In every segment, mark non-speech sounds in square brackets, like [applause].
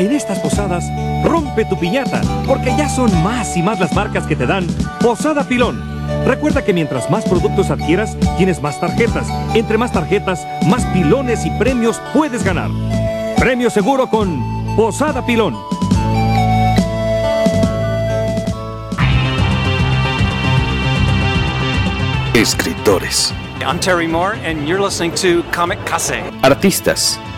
en estas posadas, rompe tu piñata, porque ya son más y más las marcas que te dan Posada Pilón. Recuerda que mientras más productos adquieras, tienes más tarjetas. Entre más tarjetas, más pilones y premios puedes ganar. Premio seguro con Posada Pilón. Escritores. I'm Terry Moore, and you're listening to Comic Case. Artistas.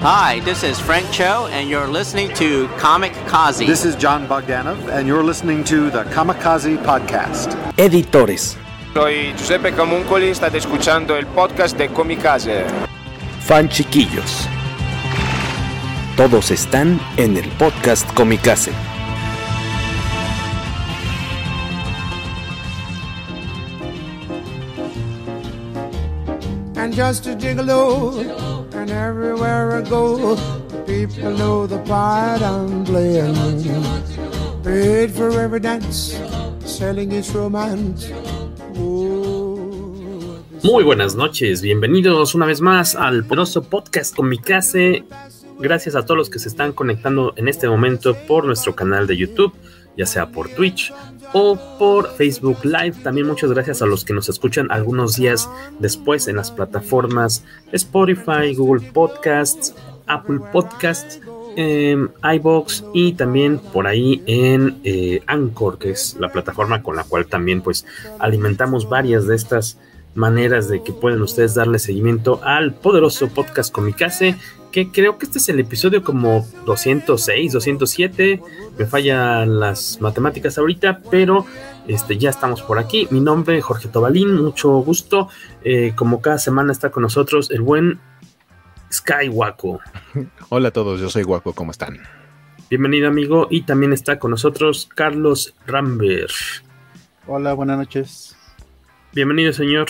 Hi, this is Frank Cho, and you're listening to Comic Kazi. This is John Bogdanov, and you're listening to the Kamikaze Podcast. Editores. Soy Giuseppe Camuncoli, state escuchando el podcast de Comicase. Fan chiquillos. Todos están en el podcast Comicase. And just a gigolo, and everywhere I go, people know the part I'm playing. Paid for every dance, selling its romance. Muy buenas noches, bienvenidos una vez más al poderoso podcast Comicase. Gracias a todos los que se están conectando en este momento por nuestro canal de YouTube, ya sea por Twitch o por Facebook Live. También muchas gracias a los que nos escuchan algunos días después en las plataformas Spotify, Google Podcasts, Apple Podcasts, eh, iBox y también por ahí en eh, Anchor, que es la plataforma con la cual también pues alimentamos varias de estas maneras de que pueden ustedes darle seguimiento al poderoso podcast Comicase que creo que este es el episodio como 206, 207. Me fallan las matemáticas ahorita, pero este, ya estamos por aquí. Mi nombre es Jorge Tobalín, mucho gusto. Eh, como cada semana está con nosotros el buen Sky Waco. [laughs] Hola a todos, yo soy Waco, ¿cómo están? Bienvenido amigo y también está con nosotros Carlos Rambert. Hola, buenas noches. Bienvenido señor.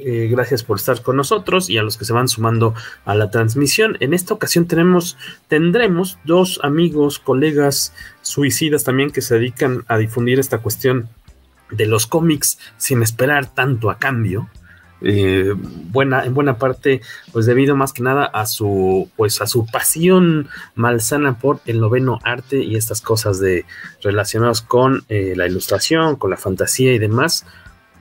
Eh, gracias por estar con nosotros y a los que se van sumando a la transmisión. En esta ocasión tenemos, tendremos dos amigos, colegas suicidas también que se dedican a difundir esta cuestión de los cómics sin esperar tanto a cambio. Eh, buena, en buena parte, pues debido más que nada a su, pues a su pasión malsana por el noveno arte y estas cosas de relacionadas con eh, la ilustración, con la fantasía y demás.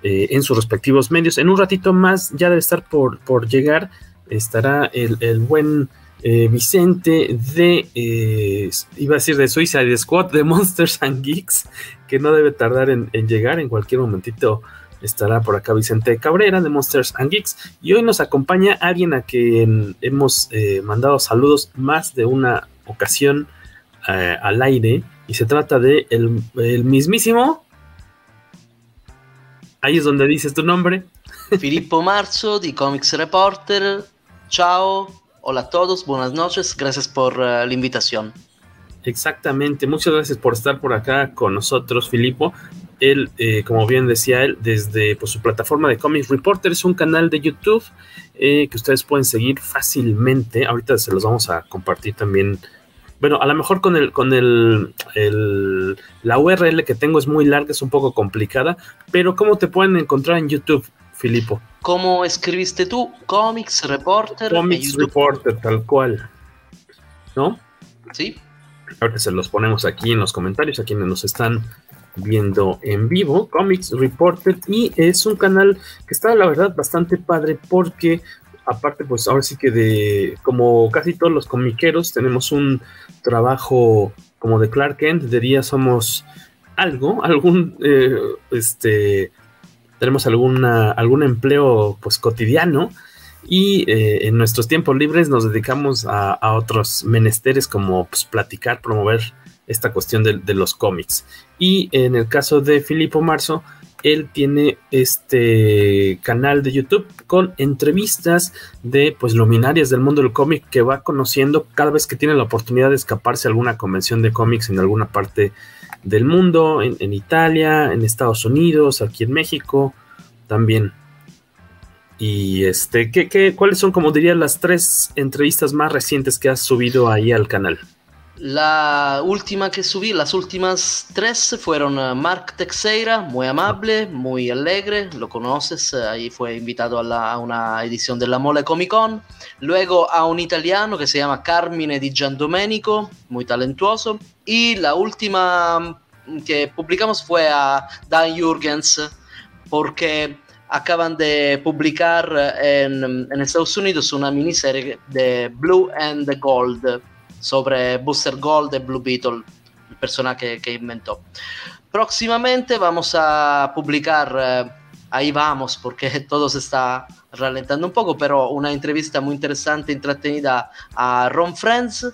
Eh, en sus respectivos medios. En un ratito más ya debe estar por, por llegar, estará el, el buen eh, Vicente de, eh, iba a decir de Suiza y de Squad de [laughs] Monsters and Geeks, que no debe tardar en, en, llegar, en cualquier momentito estará por acá Vicente Cabrera de Monsters and Geeks. Y hoy nos acompaña alguien a quien hemos mandado saludos más de una ocasión al aire, y se trata de el, el mismísimo Ahí es donde dices tu nombre. Filippo Marzo de Comics Reporter. Chao. Hola a todos. Buenas noches. Gracias por uh, la invitación. Exactamente. Muchas gracias por estar por acá con nosotros, Filippo. Él, eh, como bien decía él, desde pues, su plataforma de Comics Reporter es un canal de YouTube eh, que ustedes pueden seguir fácilmente. Ahorita se los vamos a compartir también bueno, a lo mejor con el, con el, el, la URL que tengo es muy larga, es un poco complicada, pero ¿cómo te pueden encontrar en YouTube, Filipo? ¿Cómo escribiste tú? Comics Reporter. Comics Reporter, tal cual. ¿No? Sí. Ahora se los ponemos aquí en los comentarios a quienes nos están viendo en vivo, Comics Reporter, y es un canal que está, la verdad, bastante padre porque aparte, pues ahora sí que de, como casi todos los comiqueros, tenemos un trabajo como de Clark Kent, de día somos algo, algún, eh, este, tenemos alguna, algún empleo pues cotidiano y eh, en nuestros tiempos libres nos dedicamos a, otros menesteres como pues, platicar, promover esta cuestión de, de, los cómics. Y en el caso de Filipo Marzo, él tiene este canal de YouTube con entrevistas de pues luminarias del mundo del cómic que va conociendo cada vez que tiene la oportunidad de escaparse a alguna convención de cómics en alguna parte del mundo, en, Italia, en Estados Unidos, aquí en México, también. Y este, ¿qué, qué, cuáles son, como diría, las tres entrevistas más recientes que has subido ahí al canal? La última que subí, las últimas tres fueron uh, Mark Teixeira, muy amable, muy alegre, lo conoces, uh, ahí fue invitado a, una edición de la Mole Comic Con. Luego a un italiano que se llama Carmine Di Giandomenico, muy talentuoso. Y la última que publicamos fue a Dan Jurgens, porque acaban de publicar uh, en, en Estados Unidos una miniserie de Blue and Gold sobre Booster Gold y Blue Beetle, el personaje que inventó. Próximamente vamos a publicar, eh, ahí vamos, porque [laughs] todo se está ralentando un poco, pero una entrevista muy interesante, entretenida a Ron Friends.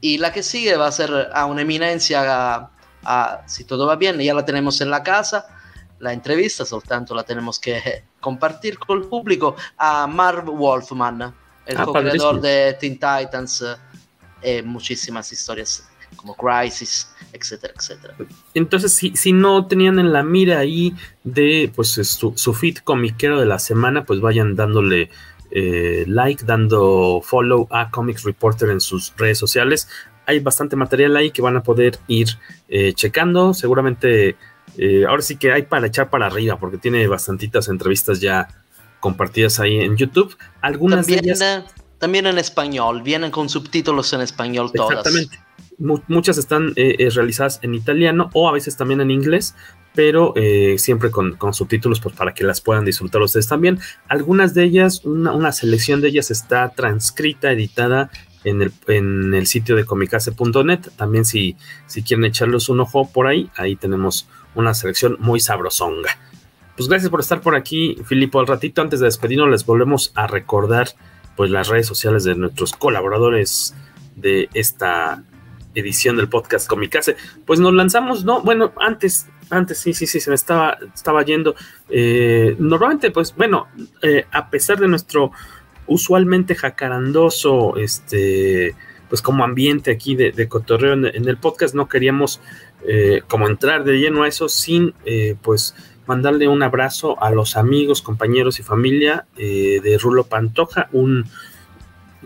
Y la que sigue va a ser a una eminencia, a, a, si todo va bien, ya la tenemos en la casa, la entrevista, soltanto la tenemos que [laughs] compartir con el público, a Marv Wolfman, el ah, co-creador de Teen Titans eh, muchísimas historias como Crisis, etcétera, etcétera. Entonces, si, si no tenían en la mira ahí de pues su, su feed comiquero de la semana, pues vayan dándole eh, like, dando follow a Comics Reporter en sus redes sociales. Hay bastante material ahí que van a poder ir eh, checando. Seguramente eh, ahora sí que hay para echar para arriba, porque tiene bastantitas entrevistas ya compartidas ahí en YouTube. Algunas También, de ellas también en español, vienen con subtítulos en español todas. Exactamente. Muchas están eh, eh, realizadas en italiano o a veces también en inglés, pero eh, siempre con, subtítulos pues, para que las puedan disfrutar ustedes también. Algunas de ellas, una, selección de ellas está transcrita, editada en el, en el sitio de comicase.net. También si, si quieren echarles un ojo por ahí, ahí tenemos una selección muy sabrosonga. Pues gracias por estar por aquí, Filipo. Al ratito, antes de despedirnos, les volvemos a recordar pues las redes sociales de nuestros colaboradores de esta edición del podcast Comicase. Pues nos lanzamos, no, bueno, antes, antes sí, sí, sí, se me estaba, estaba yendo. Eh, normalmente, pues bueno, eh, a pesar de nuestro usualmente jacarandoso, este, pues como ambiente aquí de, cotorreo en, en, el podcast, no queríamos eh, como entrar de lleno a eso sin, eh, pues, mandarle un abrazo a los amigos, compañeros y familia eh, de Rulo Pantoja, un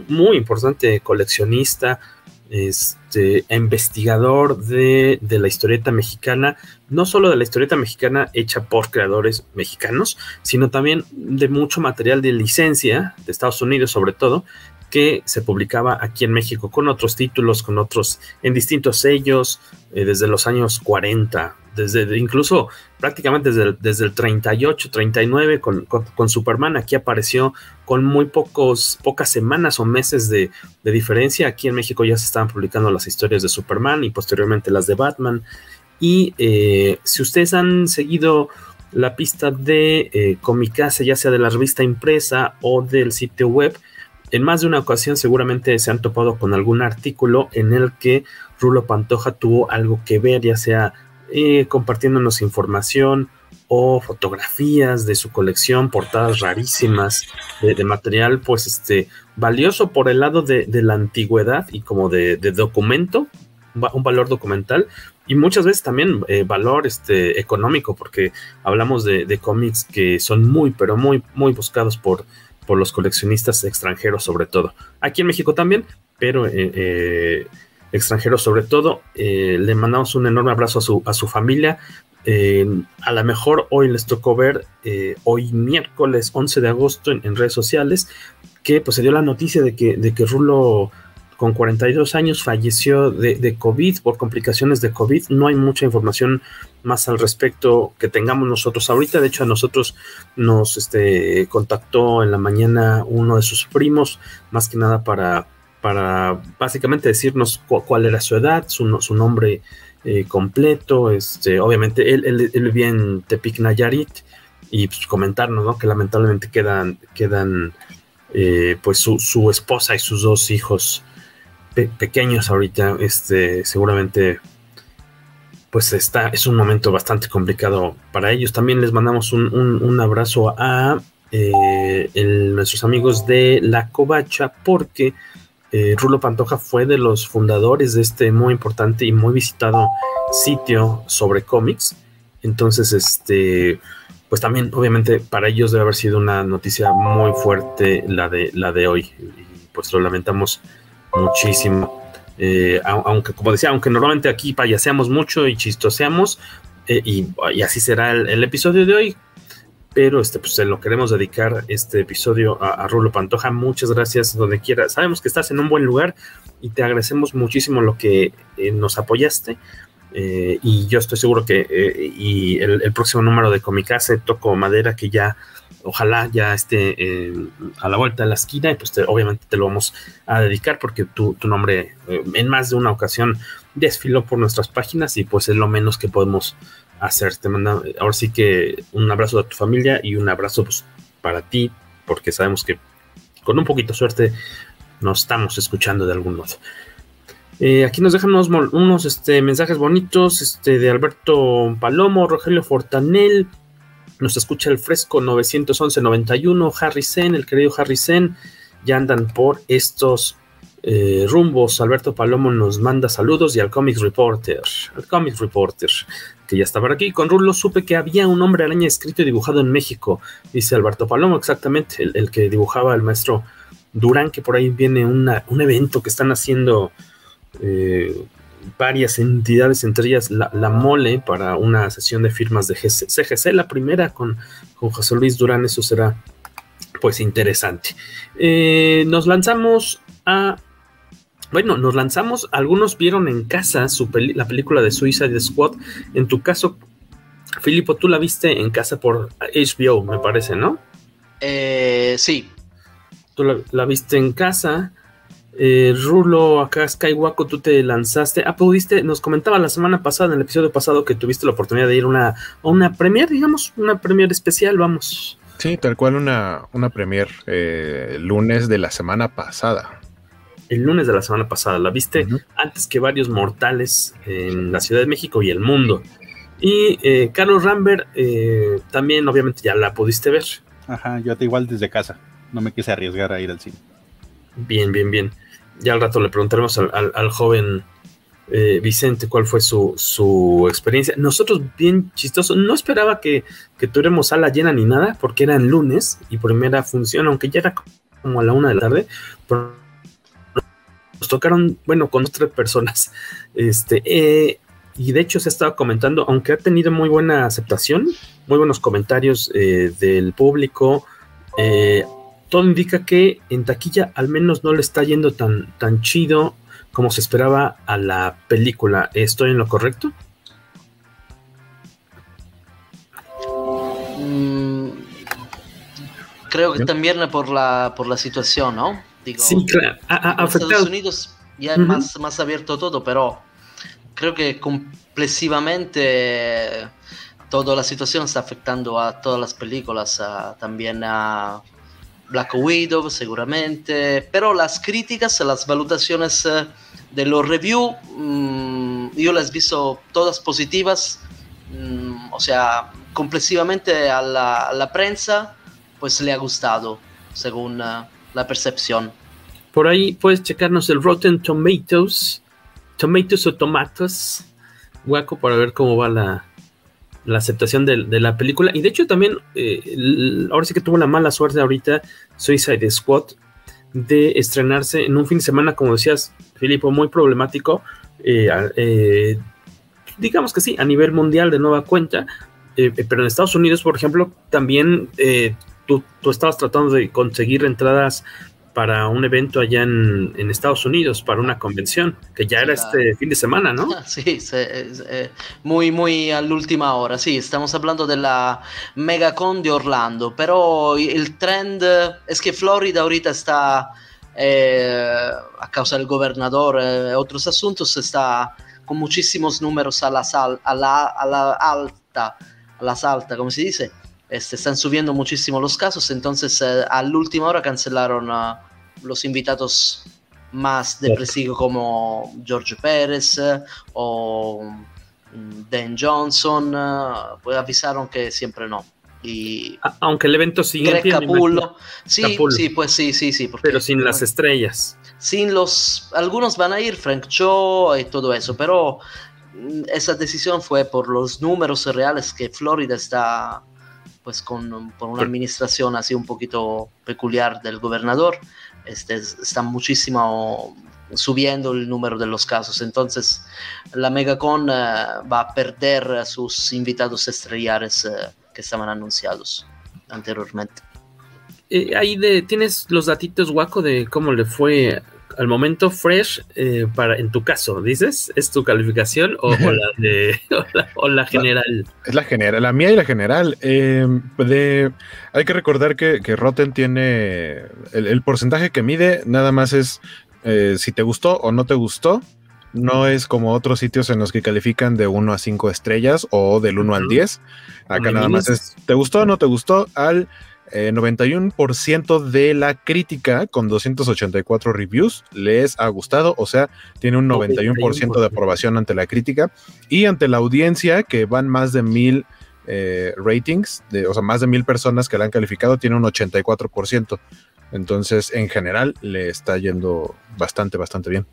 muy importante coleccionista, este, investigador de, de, la historieta mexicana, no solo de la historieta mexicana hecha por creadores mexicanos, sino también de mucho material de licencia de Estados Unidos sobre todo, que se publicaba aquí en México con otros títulos, con otros en distintos sellos, eh, desde los años 40, desde incluso prácticamente desde el, desde el 38, 39 con, Superman. Aquí apareció con muy pocos, pocas semanas o meses de, de, diferencia. Aquí en México ya se estaban publicando las historias de Superman y posteriormente las de Batman. Y eh, si ustedes han seguido la pista de eh, Comicase, ya sea de la revista impresa o del sitio web, en más de una ocasión seguramente se han topado con algún artículo en el que Rulo Pantoja tuvo algo que ver, ya sea eh, compartiéndonos información o fotografías de su colección, portadas rarísimas de, material, pues este, valioso por el lado de, la antigüedad y como de, documento, un valor documental, y muchas veces también eh, valor este, económico, porque hablamos de cómics que son muy, pero muy, muy buscados por, por los coleccionistas extranjeros sobre todo. Aquí en México también, pero eh, eh, extranjeros sobre todo. Eh, le mandamos un enorme abrazo a su, a su familia. a lo mejor hoy les tocó ver, hoy miércoles 11 de agosto en, en, redes sociales, que pues se dio la noticia de que, de que Rulo con 42 años falleció de, de, COVID por complicaciones de COVID. No hay mucha información más al respecto que tengamos nosotros ahorita. De hecho, a nosotros nos este, contactó en la mañana uno de sus primos, más que nada para, para básicamente decirnos cu cuál era su edad, su, su nombre eh, completo. Este, obviamente, él, él, él, vivía en Tepic Nayarit y pues, comentarnos ¿no? que lamentablemente quedan, quedan eh, pues su, su esposa y sus dos hijos pe pequeños ahorita, este, seguramente pues está, es un momento bastante complicado para ellos. También les mandamos un, un, un abrazo a eh, nuestros amigos de La Covacha porque eh, Rulo Pantoja fue de los fundadores de este muy importante y muy visitado sitio sobre cómics. Entonces, este, pues también, obviamente, para ellos debe haber sido una noticia muy fuerte la de, la de hoy. Y pues lo lamentamos muchísimo. Eh, aunque, como decía, aunque normalmente aquí payaseamos mucho y chistoseamos, eh, y, así será el, episodio de hoy, pero este, pues lo queremos dedicar este episodio a, Rulo Pantoja. Muchas gracias donde quiera. Sabemos que estás en un buen lugar y te agradecemos muchísimo lo que eh, nos apoyaste. y yo estoy seguro que y el, próximo número de Comicase toco madera que ya ojalá ya esté eh, a la vuelta de la esquina y pues obviamente te lo vamos a dedicar porque tu, nombre eh, en más de una ocasión desfiló por nuestras páginas y pues es lo menos que podemos hacer. Te manda, ahora sí que un abrazo a tu familia y un abrazo pues, para ti porque sabemos que con un poquito de suerte nos estamos escuchando de algún modo. Eh, aquí nos dejan unos, unos este, mensajes bonitos este, de Alberto Palomo, Rogelio Fortanel, nos escucha el fresco 911-91, Harry Sen, el querido Harry Sen, ya andan por estos eh, rumbos. Alberto Palomo nos manda saludos y al Comics Reporter, al Comics Reporter, que ya estaba aquí. Con Rulo supe que había un hombre araña escrito y dibujado en México, dice Alberto Palomo, exactamente, el, que dibujaba el maestro Durán, que por ahí viene un evento que están haciendo. Eh, varias entidades, entre ellas la, Mole, para una sesión de firmas de CGC, la primera con, con José Luis Durán, eso será pues interesante. Eh, nos lanzamos a... Bueno, nos lanzamos, algunos vieron en casa su la película de Suicide Squad. En tu caso, Filipo, tú la viste en casa por HBO, me parece, ¿no? Eh, sí. Tú la, la viste en casa. Eh, Rulo, acá Skywalker, tú te lanzaste. Ah, pudiste, nos comentaba la semana pasada, en el episodio pasado, que tuviste la oportunidad de ir una, a una premier, digamos, una premier especial, vamos. Sí, tal cual una, una premier eh, lunes de la semana pasada. El lunes de la semana pasada, la viste antes que varios mortales en la Ciudad de México y el mundo. Y eh, Carlos Rambert, eh, también obviamente ya la pudiste ver. Ajá, yo te igual desde casa, no me quise arriesgar a ir al cine. Bien, bien, bien. Ya al rato le preguntaremos al, joven eh, Vicente cuál fue su, experiencia. Nosotros, bien chistoso, no esperaba que, que tuviéramos sala llena ni nada, porque era en lunes y primera función, aunque ya era como a la una de la tarde. nos tocaron, bueno, con otras personas. [laughs] Este, eh, y de hecho se estaba comentando, aunque ha tenido muy buena aceptación, muy buenos comentarios eh, del público, eh, todo indica que en taquilla al menos no le está yendo tan, tan chido como se esperaba a la película. ¿Estoy en lo correcto? Mm, creo que también por la, por la situación, ¿no? sí, claro. Estados Unidos ya es más, más abierto todo, pero creo que complexivamente toda la situación está afectando a todas las películas, también a Black Widow seguramente, pero las críticas, las valutaciones eh, de los reviews, mm, yo las he visto todas positivas, mm, o sea, complexivamente a la, prensa, pues le ha gustado, según eh, la percepción. Por ahí puedes checarnos el Rotten Tomatoes, Tomatoes o Tomatos, guaco, para ver cómo va la, la aceptación de, la película. Y de hecho también, eh, ahora sí que tuvo la mala suerte ahorita Suicide Squad de estrenarse en un fin de semana, como decías, Filipo, muy problemático. Eh, eh, digamos que sí, a nivel mundial de nueva cuenta. pero en Estados Unidos, por ejemplo, también tú, tú estabas tratando de conseguir entradas para un evento allá en, Estados Unidos, para una convención, que ya era este fin de semana, ¿no? [laughs] Sí, eh, muy, muy a la última hora, sí, estamos hablando de la Megacon de Orlando, pero el trend es que Florida ahorita está, eh, a causa del gobernador eh, otros asuntos, está con muchísimos números a la, sal, a la, a la alta, a las altas, como se dice este, están subiendo muchísimo los casos, entonces eh, a la última hora cancelaron a los invitados más depresivos como George Pérez eh, o mm, Dan Johnson, eh, pues avisaron que siempre no. Y Aunque el evento sigue Greg Capullo. Sí, sí, pues sí, sí, sí. pero sin las estrellas. sin los, algunos van a ir, Frank Cho y todo eso, pero mm, esa decisión fue por los números reales que Florida está pues con, por una administración así un poquito peculiar del gobernador, este, está muchísimo subiendo el número de los casos. Entonces, la Megacon uh, va a perder a sus invitados estelares uh, que estaban anunciados anteriormente. Eh, ahí de, tienes los datitos guaco de cómo le fue al momento fresh eh, para en tu caso dices es tu calificación o, o la de [laughs] o la, o la general es la general la mía y la general. Eh, de, hay que recordar que, que Rotten tiene el, el, porcentaje que mide nada más es eh, si te gustó o no te gustó. No es como otros sitios en los que califican de 1 a 5 estrellas o del 1 uh -huh. al 10 acá nada más es te gustó o no te gustó al eh, 91% de la crítica con 284 reviews les ha gustado, o sea, tiene un 91% de aprobación ante la crítica y ante la audiencia que van más de mil eh, ratings, de, o sea, más de mil personas que la han calificado, tiene un 84%. Entonces, en general, le está yendo bastante, bastante bien.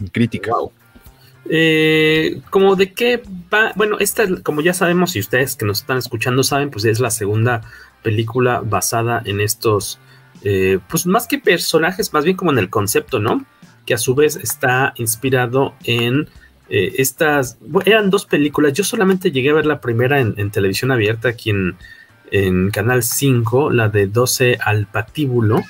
En crítica. Wow. Eh, como de qué va, bueno, esta, como ya sabemos, y ustedes que nos están escuchando saben, pues es la segunda película basada en estos, eh, pues más que personajes, más bien como en el concepto, ¿no? Que a su vez está inspirado en eh, estas, eran dos películas, yo solamente llegué a ver la primera en, televisión abierta aquí en, Canal 5, la de 12 al patíbulo,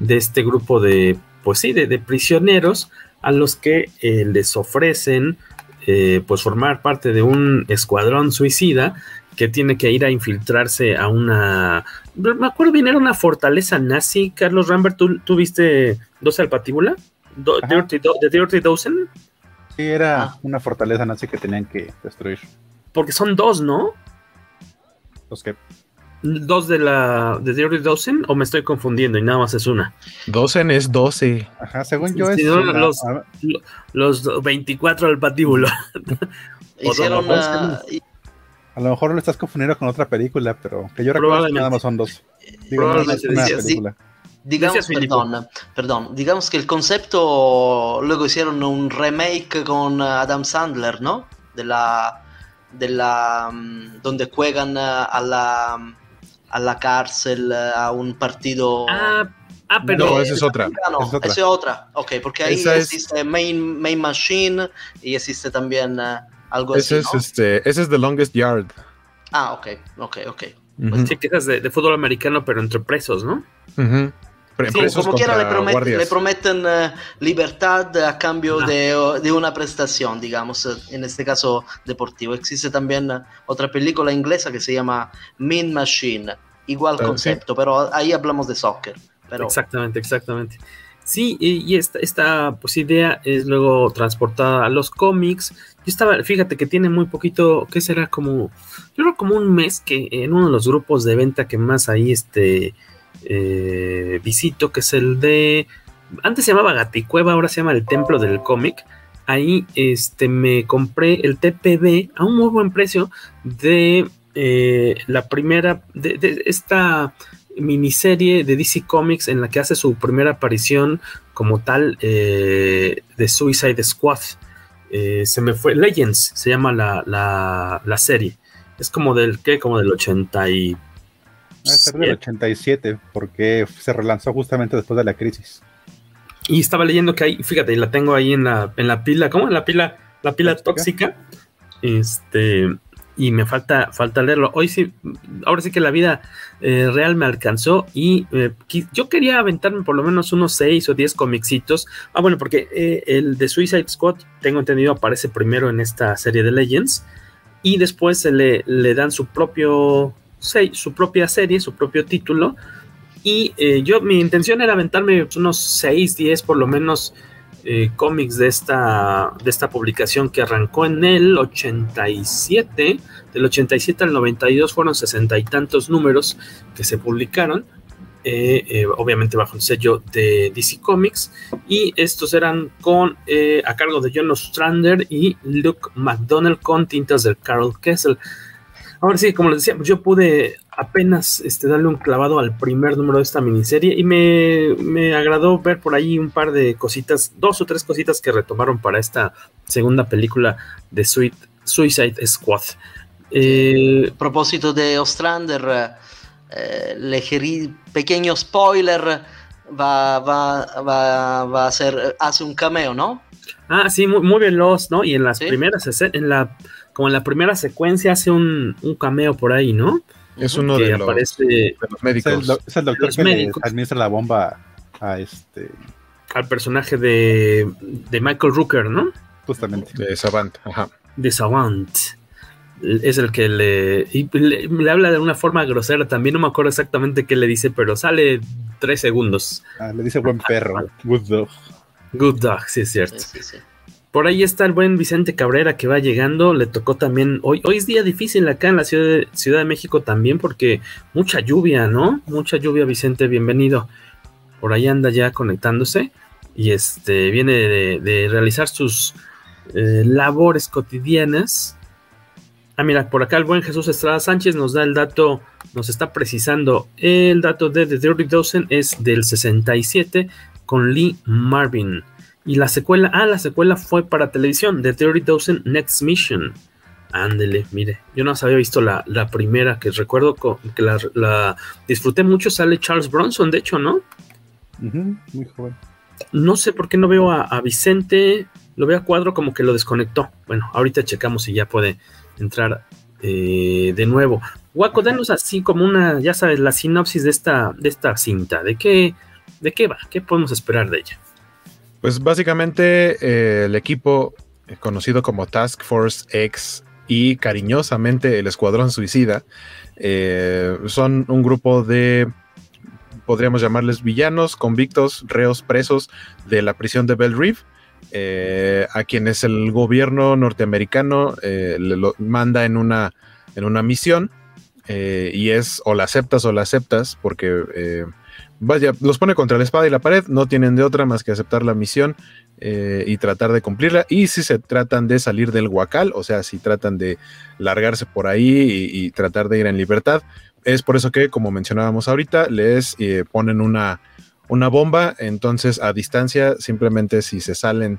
de este grupo de, pues sí, de, de prisioneros a los que eh, les ofrecen eh, pues formar parte de un escuadrón suicida que tiene que ir a infiltrarse a una. Me acuerdo bien, era una fortaleza nazi. Carlos Rambert, ¿tú, tú viste 12 al patíbula? Do, Dirty, Do, ¿The Dirty Dozen? Sí, era ah. una fortaleza nazi que tenían que destruir. Porque son dos, ¿no? ¿Los que ¿Dos de la de Dirty Dozen o me estoy confundiendo y nada más es una? Dozen es 12. Ajá, según yo es. Los, los 24 al patíbulo. Hicieron [laughs] una. A lo mejor lo estás confundiendo con otra película, pero que yo recuerdo que nada más son dos. Digo, no es una película. Digamos, perdón, perdón, digamos que el concepto luego hicieron un remake con Adam Sandler, ¿no? De la, de la, donde juegan a la, a la cárcel, a un partido. Ah, ah pero no, esa es otra. No, esa es otra. Esa es otra. Ok, porque ahí esa existe es... main, main Machine y existe también uh, algo ese así. Es ¿no? este, ese es The Longest Yard. Ah, ok, ok, ok. Uh -huh. Sí, que es de, de, fútbol americano, pero entre presos, ¿no? Uh -huh. Pre sí, como quiera le, promet, le prometen uh, libertad a cambio ah. de, de, una prestación, digamos, en este caso deportivo. Existe también uh, otra película inglesa que se llama Mean Machine, igual okay. concepto, pero ahí hablamos de soccer. Pero... Exactamente, exactamente. Sí, y, y esta, esta pues, idea es luego transportada a los cómics. Yo estaba, fíjate que tiene muy poquito, ¿qué será? Como, yo creo como un mes que en uno de los grupos de venta que más ahí este, eh, visito, que es el de, antes se llamaba Gaticueva, ahora se llama el Templo del Cómic. Ahí este, me compré el TPB a un muy buen precio de eh, la primera, de, de esta miniserie de DC Comics en la que hace su primera aparición como tal eh, de Suicide Squad. Eh, se me fue, Legends se llama la, la, la, serie. Es como del, ¿qué? Como del 80 y... Debe ser del 87, porque se relanzó justamente después de la crisis. Y estaba leyendo que ahí, fíjate, la tengo ahí en la, en la pila, ¿cómo? En la pila, la pila tóxica. tóxica. Este, y me falta, falta leerlo. Hoy sí, ahora sí que la vida eh, real me alcanzó y eh, yo quería aventarme por lo menos unos 6 o 10 comicitos. Ah, bueno, porque eh, el de Suicide Squad, tengo entendido, aparece primero en esta serie de Legends y después se le, dan su propio, su propia serie, su propio título. Y yo, mi intención era aventarme unos 6, 10 por lo menos eh, de esta, de esta publicación que arrancó en el 87, del 87 al 92 fueron sesenta y tantos números que se publicaron, eh, eh, obviamente bajo el sello de DC Comics, y estos eran con eh, a cargo de John Ostrander y Luke McDonnell con tintas del Carol Kessel. Ahora sí, como les decía, yo pude apenas este, darle un clavado al primer número de esta miniserie y me, me, agradó ver por ahí un par de cositas, dos o tres cositas que retomaron para esta segunda película de Suicide Squad. Eh, a propósito de Ostrander, eh, pequeño spoiler, va, va, va, va, a ser, hace un cameo, ¿no? Ah, sí, muy, muy veloz, ¿no? Y en las primeras, en la, como en la primera secuencia hace un, un cameo por ahí, ¿no? Es uno de los, médicos. Es el, doctor que administra la bomba a este. Al personaje de, de Michael Rooker, ¿no? Justamente. De Savant, ajá. De Savant. Es el que le, le, habla de una forma grosera. También no me acuerdo exactamente qué le dice, pero sale tres segundos. Ah, le dice buen perro. Good dog. Good dog, sí es cierto. Sí, sí, sí. Por ahí está el buen Vicente Cabrera que va llegando. Le tocó también. Hoy, hoy es día difícil acá en la ciudad de, ciudad de México también, porque mucha lluvia, ¿no? Mucha lluvia, Vicente, bienvenido. Por ahí anda ya conectándose. Y este viene de, realizar sus eh, labores cotidianas. Ah, mira, por acá el buen Jesús Estrada Sánchez nos da el dato, nos está precisando. El dato de The Dirty Dozen es del 67 con Lee Marvin. Y la secuela, ah, la secuela fue para televisión, The Theory Dozen Next Mission. Ándele, mire, yo no había visto la, primera, que recuerdo que la, disfruté mucho, sale Charles Bronson, de hecho, ¿no? muy joven. No sé por qué no veo a, Vicente, lo veo a cuadro como que lo desconectó. Bueno, ahorita checamos si ya puede entrar eh, de nuevo. Guaco, danos así como una, ya sabes, la sinopsis de esta, de esta cinta, ¿de qué, de qué va? ¿Qué podemos esperar de ella? Pues básicamente eh, el equipo eh, conocido como Task Force X y cariñosamente el Escuadrón Suicida eh, son un grupo de, podríamos llamarles villanos, convictos, reos, presos de la prisión de Bell Reef. a quienes el gobierno norteamericano le manda en una, en una misión y es o la aceptas o la aceptas porque vaya, los pone contra la espada y la pared, no tienen de otra más que aceptar la misión eh, y tratar de cumplirla. Y si se tratan de salir del huacal, o sea, si tratan de largarse por ahí y, tratar de ir en libertad, es por eso que, como mencionábamos ahorita, les eh, ponen una, una bomba, entonces a distancia, simplemente si se salen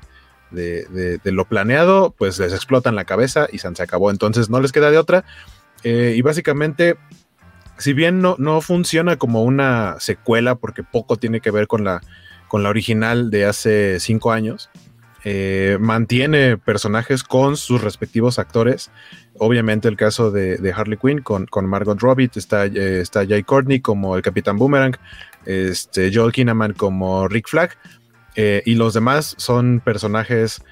de, lo planeado, pues les explotan la cabeza y se acabó. Entonces no les queda de otra. Eh, y básicamente si bien no, no funciona como una secuela, porque poco tiene que ver con la, con la original de hace cinco años, eh, mantiene personajes con sus respectivos actores. Obviamente el caso de, Harley Quinn con, con, Margot Robbie, está, eh, está Jay Courtney como el Capitán Boomerang, este, Joel Kinnaman como Rick Flag, eh, y los demás son personajes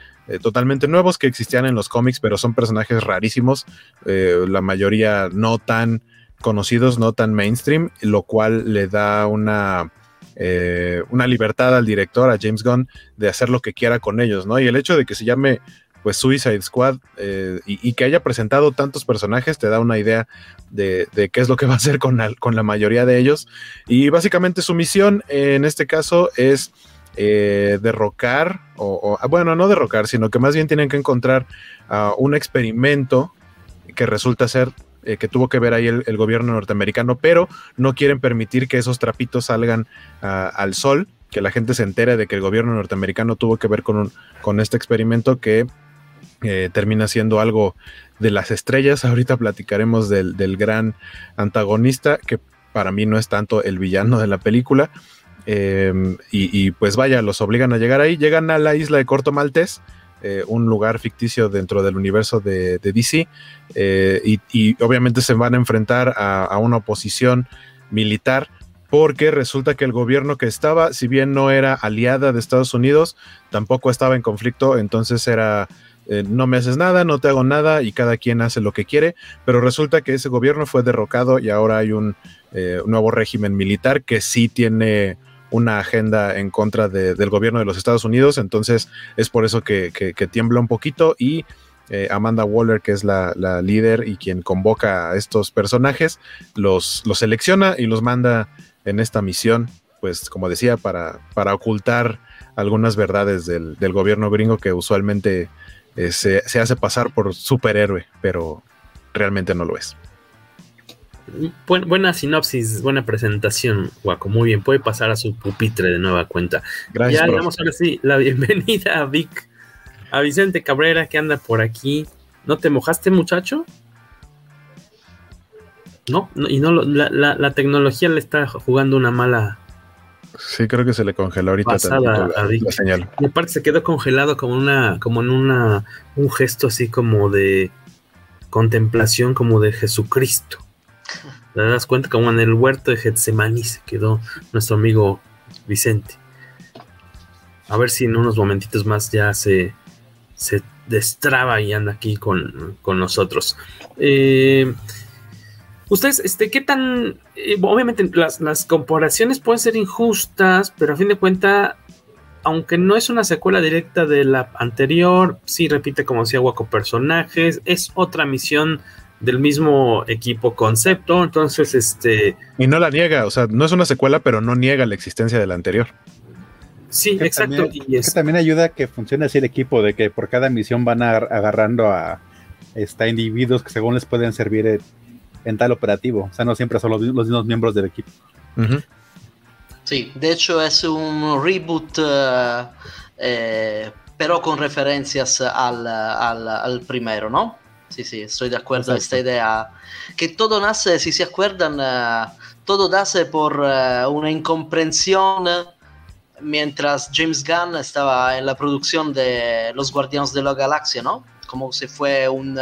totalmente nuevos que existían en los cómics, pero son personajes rarísimos, la mayoría no tan conocidos, no tan mainstream, lo cual le da una, eh, una libertad al director, a James Gunn, de hacer lo que quiera con ellos, ¿no? Y el hecho de que se llame pues Suicide Squad eh, y, que haya presentado tantos personajes te da una idea de, qué es lo que va a hacer con la, con la, mayoría de ellos. Y básicamente su misión en este caso es eh, derrocar, o, bueno, no derrocar, sino que más bien tienen que encontrar un experimento que resulta ser eh, que tuvo que ver ahí el, gobierno norteamericano, pero no quieren permitir que esos trapitos salgan ah, al sol, que la gente se entere de que el gobierno norteamericano tuvo que ver con, con este experimento que eh, termina siendo algo de las estrellas. Ahorita platicaremos del, gran antagonista, que para mí no es tanto el villano de la película. Em, y, pues vaya, los obligan a llegar ahí. Llegan a la isla de Corto Maltés, eh, un lugar ficticio dentro del universo de, DC eh, y, obviamente se van a enfrentar a, una oposición militar porque resulta que el gobierno que estaba, si bien no era aliada de Estados Unidos, tampoco estaba en conflicto, entonces era eh, no me haces nada, no te hago nada y cada quien hace lo que quiere, pero resulta que ese gobierno fue derrocado y ahora hay un nuevo régimen militar que sí tiene una agenda en contra del gobierno de los Estados Unidos, entonces es por eso que, tiembla un poquito y eh, Amanda Waller, que es la, líder y quien convoca a estos personajes, los, los selecciona y los manda en esta misión, pues como decía, para, para ocultar algunas verdades del, gobierno gringo que usualmente eh, se, se hace pasar por superhéroe, pero realmente no lo es. Buena sinopsis, buena presentación, Guaco. Muy bien, puede pasar a su pupitre de nueva cuenta. Gracias. Ya le damos ahora sí la bienvenida a Vic, a Vicente Cabrera que anda por aquí. ¿No te mojaste, muchacho? No, y no la, tecnología le está jugando una mala. Sí, creo que se le congeló ahorita la, la, señal. Y aparte se quedó congelado como una, como en una, un gesto así como de contemplación, como de Jesucristo. Te das cuenta como en el huerto de Getsemani se quedó nuestro amigo Vicente. A ver si en unos momentitos más ya se, se destraba y anda aquí con, con nosotros. Eh, Ustedes, este, ¿qué tan...? Eh, obviamente las, comparaciones pueden ser injustas, pero a fin de cuentas, aunque no es una secuela directa de la anterior, sí repite, como decía Waco, personajes, es otra misión del mismo equipo concepto, entonces, este... Y no la niega, o sea, no es una secuela, pero no niega la existencia de la anterior. Sí, exacto. y es... que también ayuda a que funcione así el equipo, de que por cada misión van agarrando a, este, individuos que según les pueden servir en tal operativo. O sea, no siempre son los, mismos miembros del equipo. Sí, de hecho es un reboot, eh, eh, pero con referencias al, al, primero, ¿no? Sí, sí, estoy de acuerdo con esta idea. Que todo nace, si se acuerdan, eh, todo nace por una incomprensión mientras James Gunn estaba en la producción de Los Guardianes de la Galaxia, ¿no? Como se fue un,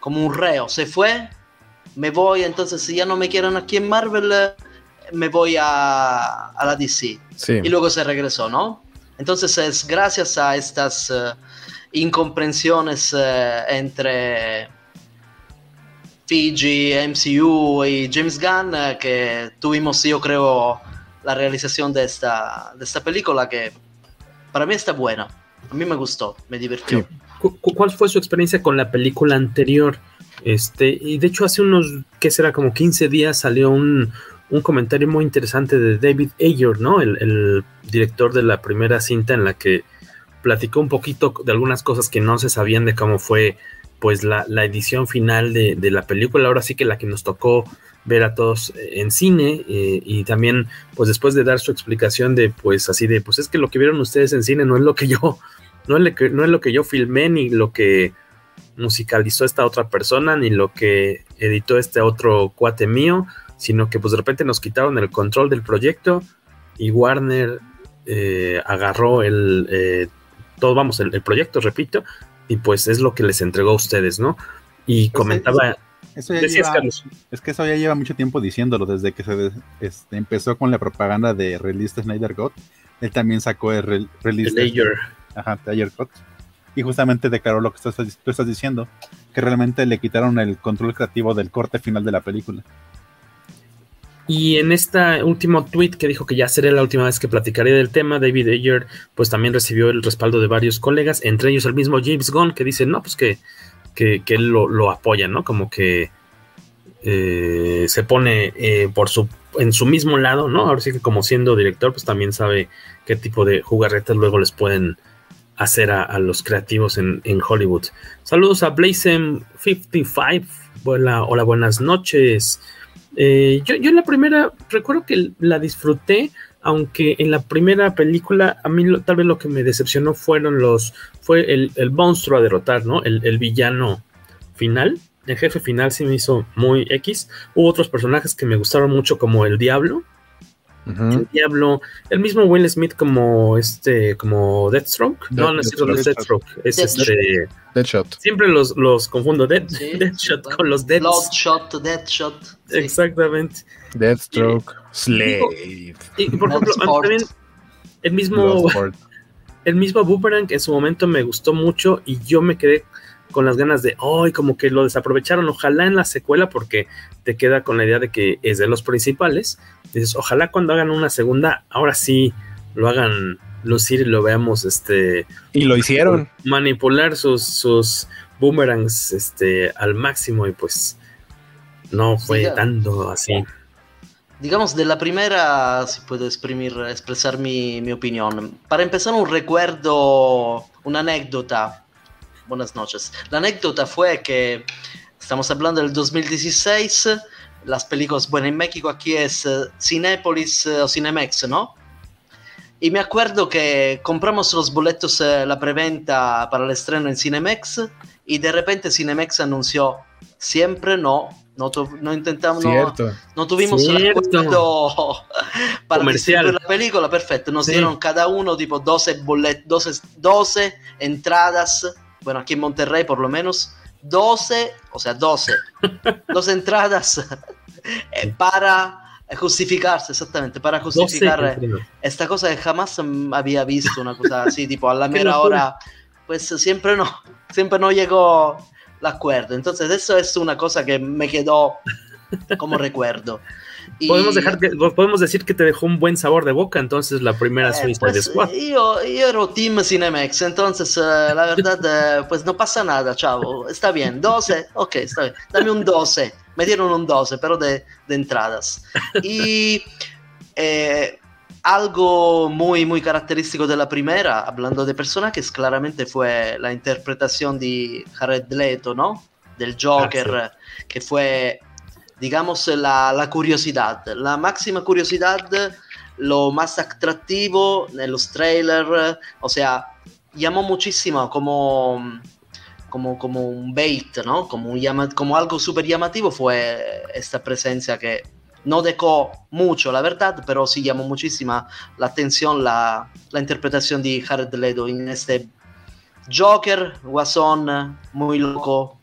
como un reo, se fue me voy, entonces si ya no me quieren aquí en Marvel, eh, me voy a, a la DC. Y luego se regresó, ¿no? Entonces es gracias a estas eh, incomprensiones eh, entre Fiji, MCU y James Gunn que tuvimos, yo creo, la realización de esta, de esta película que para mí está buena. A mí me gustó, me divirtió. ¿Cuál fue su experiencia con la película anterior? Este, y de hecho hace unos, ¿qué será? Como 15 días salió un, comentario muy interesante de David Ayer, ¿no? El, director de la primera cinta en la que platicó un poquito de algunas cosas que no se sabían de cómo fue pues la, edición final de, la película, ahora sí que la que nos tocó ver a todos en cine eh, y también pues después de dar su explicación de pues así de pues es que lo que vieron ustedes en cine no es lo que yo [laughs] no es, no es lo que yo filmé ni lo que musicalizó esta otra persona, ni lo que editó este otro cuate mío, sino que pues de repente nos quitaron el control del proyecto y Warner eh, agarró el, eh, todo, vamos, el, proyecto, repito, y pues es lo que les entregó a ustedes, ¿no? Y comentaba... Eso ya lleva, es que eso ya lleva mucho tiempo diciéndolo, desde que se este, empezó con la propaganda de Release Snyder God, él también sacó el release de, ajá, de God y justamente declaró lo que tú estás, diciendo, que realmente le quitaron el control creativo del corte final de la película. Y en este último tweet que dijo que ya será la última vez que platicaré del tema, David Ayer pues también recibió el respaldo de varios colegas, entre ellos el mismo James Gunn, que dice, no, pues que, que, él lo, apoya, ¿no? Como que eh, se pone eh, por su, en su mismo lado, ¿no? Ahora sí que como siendo director, pues también sabe qué tipo de jugarretas luego les pueden hacer a, los creativos en, Hollywood. Saludos a Blazem55. Hola, hola, buenas noches. Eh, yo, yo en la primera, recuerdo que la disfruté, aunque en la primera película a mí tal vez lo que me decepcionó fueron los, fue el, monstruo a derrotar, ¿no? El, el, villano final, el jefe final sí me hizo muy X. Hubo otros personajes que me gustaron mucho como el diablo, el diablo, el mismo Will Smith como este, como Deathstroke. no, no es Deathstroke, es este. Deadshot. Siempre los, los confundo, Dead, [laughs] Deadshot con los Deads. Bloodshot, Deadshot. Exactamente. Deathstroke, Slave. Y, por ejemplo, también el mismo. [laughs] El mismo Boomerang en su momento me gustó mucho y yo me quedé con las ganas de, hoy como que lo desaprovecharon, ojalá en la secuela, porque te queda con la idea de que es de los principales. Dices, ojalá cuando hagan una segunda, ahora sí lo hagan lucir y lo veamos, este... Y lo hicieron. Manipular sus, sus boomerangs, este, al máximo y pues no fue tanto así. Digamos, de la primera, si puedo exprimir, expresar mi, mi opinión. Para empezar, un recuerdo, una anécdota buenas noches. La anécdota fue que estamos hablando del 2016, las películas, bueno, en México aquí es uh, Cinépolis uh, o Cinemex, ¿no? Y me acuerdo que compramos los boletos, uh, la preventa para el estreno en Cinemex y de repente Cinemex anunció, siempre no, no, no intentamos, no, no, tuvimos Cierto. el acuerdo [laughs] para Comercial. la película, perfecto, nos Sí. dieron cada uno tipo 12, bolet 12, 12 entradas, bueno, aquí en Monterrey por lo menos, 12, o sea, 12, 12 [laughs] entradas eh, para justificarse, exactamente, para justificar eh, esta cosa que jamás había visto, una cosa así, [laughs] tipo a la mera hora, pues siempre no, siempre no llegó el acuerdo. Entonces eso es una cosa que me quedó como recuerdo. Y- Podemos, dejar que, podemos decir que te dejó un buen sabor de boca, entonces la primera Eh, Suicide pues, Squad. Yo, yo ero Team Cinemex, entonces eh, la [laughs] verdad, eh, pues no pasa nada, chavo. Está bien, 12, ok, está bien. Dame un 12. Me dieron un 12, pero de, de entradas. [laughs] Y eh, algo muy, muy característico de la primera, hablando de personajes, claramente fue la interpretación de Jared Leto, ¿no? Del Joker, Ah, que fue, digamos, la, la curiosidad, la máxima curiosidad lo más atractivo en los trailers, o sea, llamó muchísimo como, como, como un bait, ¿no? Como, un llama- como algo súper llamativo fue esta presencia que no dejó mucho, la verdad, pero sí llamó muchísima la atención la, la interpretación de Jared Leto en este Joker, guasón, muy loco,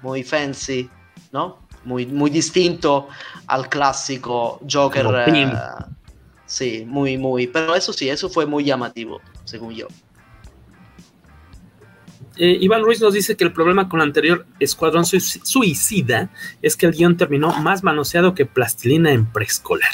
muy fancy, ¿no? Muy, muy distinto al clásico Joker. Eh, sí, muy, muy. Pero eso sí, eso fue muy llamativo, según yo. Eh, Iván Ruiz nos dice que el problema con la anterior Escuadrón Sui- Suicida es que el guion terminó más manoseado que plastilina en preescolar.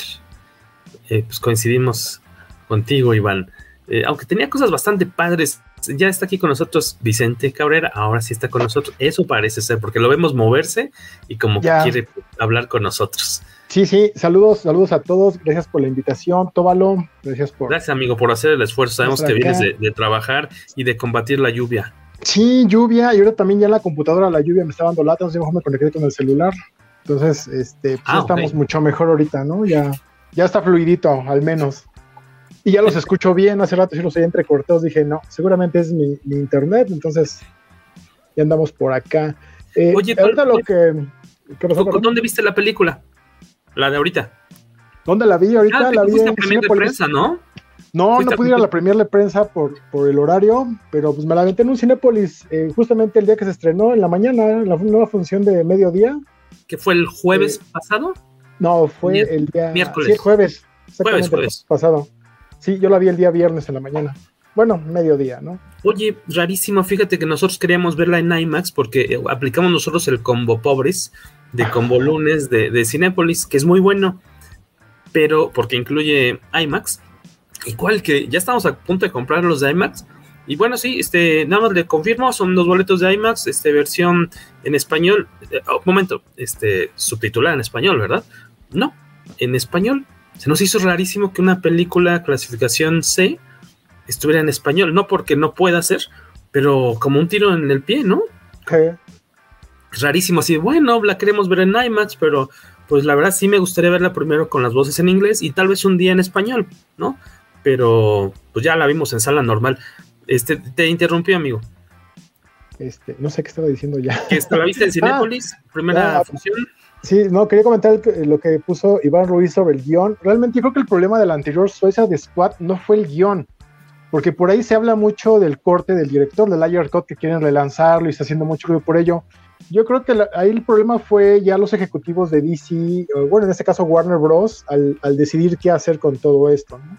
Eh, pues coincidimos contigo, Iván. Eh, aunque tenía cosas bastante padres, ya está aquí con nosotros Vicente Cabrera, ahora sí está con nosotros. Eso parece ser, porque lo vemos moverse y como Ya. que quiere hablar con nosotros. Sí, sí, saludos, saludos a todos. Gracias por la invitación, Tóbalo. Gracias por. Gracias, amigo, por hacer el esfuerzo. Sabemos que vienes de, de trabajar y de combatir la lluvia. Sí, lluvia, y ahora también ya la computadora, la lluvia me está dando lata, entonces mejor me conecté con el celular. Entonces, este, pues Ah, ya estamos mucho mejor ahorita, ¿no? Ya, ya está fluidito, al menos. Y ya los escucho bien, hace rato sí los oí entrecortados, dije, no, seguramente es mi, mi internet, entonces ya andamos por acá. Eh, Oye, ahorita lo ¿cuál- que... ¿Qué pasó, perdón? ¿Dónde viste la película? La de ahorita. ¿Dónde la vi ahorita? Ah, la vi en premier de prensa, ¿no? No, no pude ir a la premier de prensa por, por el horario, pero pues me la aventé en un Cinépolis eh, justamente el día que se estrenó, en la mañana, la nueva función de mediodía. que fue el jueves pasado. No, fue Mier- el día... miércoles. Sí, jueves. Exactamente, Jueves, jueves. pasado. Sí, yo la vi el día viernes en la mañana. Bueno, mediodía, ¿no? Oye, rarísimo, fíjate que nosotros queríamos verla en IMAX porque eh, aplicamos nosotros el combo pobres de combo lunes de, de Cinépolis, que es muy bueno, pero porque incluye IMAX. Igual que ya estamos a punto de comprar los de IMAX. Y bueno, sí, este, nada más le confirmo, son dos boletos de IMAX, este, versión en español. Eh, oh, momento, este, subtitulada en español, ¿verdad? No, en español. Se nos hizo rarísimo que una película clasificación C estuviera en español, no porque no pueda ser, pero como un tiro en el pie, ¿no? Rarísimo, así, bueno, la queremos ver en IMAX, pero pues la verdad sí me gustaría verla primero con las voces en inglés y tal vez un día en español, ¿no? Pero pues ya la vimos en sala normal. Este, te interrumpí, amigo. este, no sé qué estaba diciendo ya. Que la viste en [laughs] Cinépolis, primera ah, función. Sí, no, quería comentar lo que puso Iván Ruiz sobre el guion. Realmente yo creo que el problema de la anterior Suiza de Squad no fue el guion, porque por ahí se habla mucho del corte del director, del Ayer Cut, que quieren relanzarlo y está haciendo mucho ruido por ello. Yo creo que ahí el problema fue ya los ejecutivos de DC, bueno, en este caso Warner Bros., al, al decidir qué hacer con todo esto. ¿no?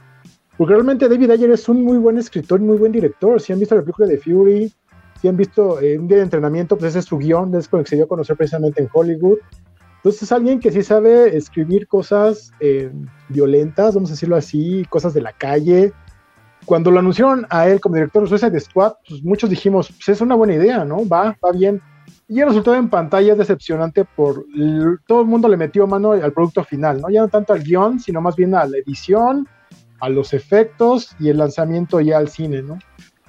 Porque realmente David Ayer es un muy buen escritor y muy buen director. Si han visto la película de Fury, si han visto eh, un día de entrenamiento, pues ese es su guion, es con el que se dio a conocer precisamente en Hollywood. Entonces es alguien que sí sabe escribir cosas eh, violentas, vamos a decirlo así, cosas de la calle. Cuando lo anunciaron a él como director de Suicide Squad, pues muchos dijimos, pues es una buena idea, ¿no? Va, va bien. Y el resultado en pantalla es decepcionante por todo el mundo le metió mano al producto final, ¿no? Ya no tanto al guion, sino más bien a la edición, a los efectos y el lanzamiento ya al cine, ¿no?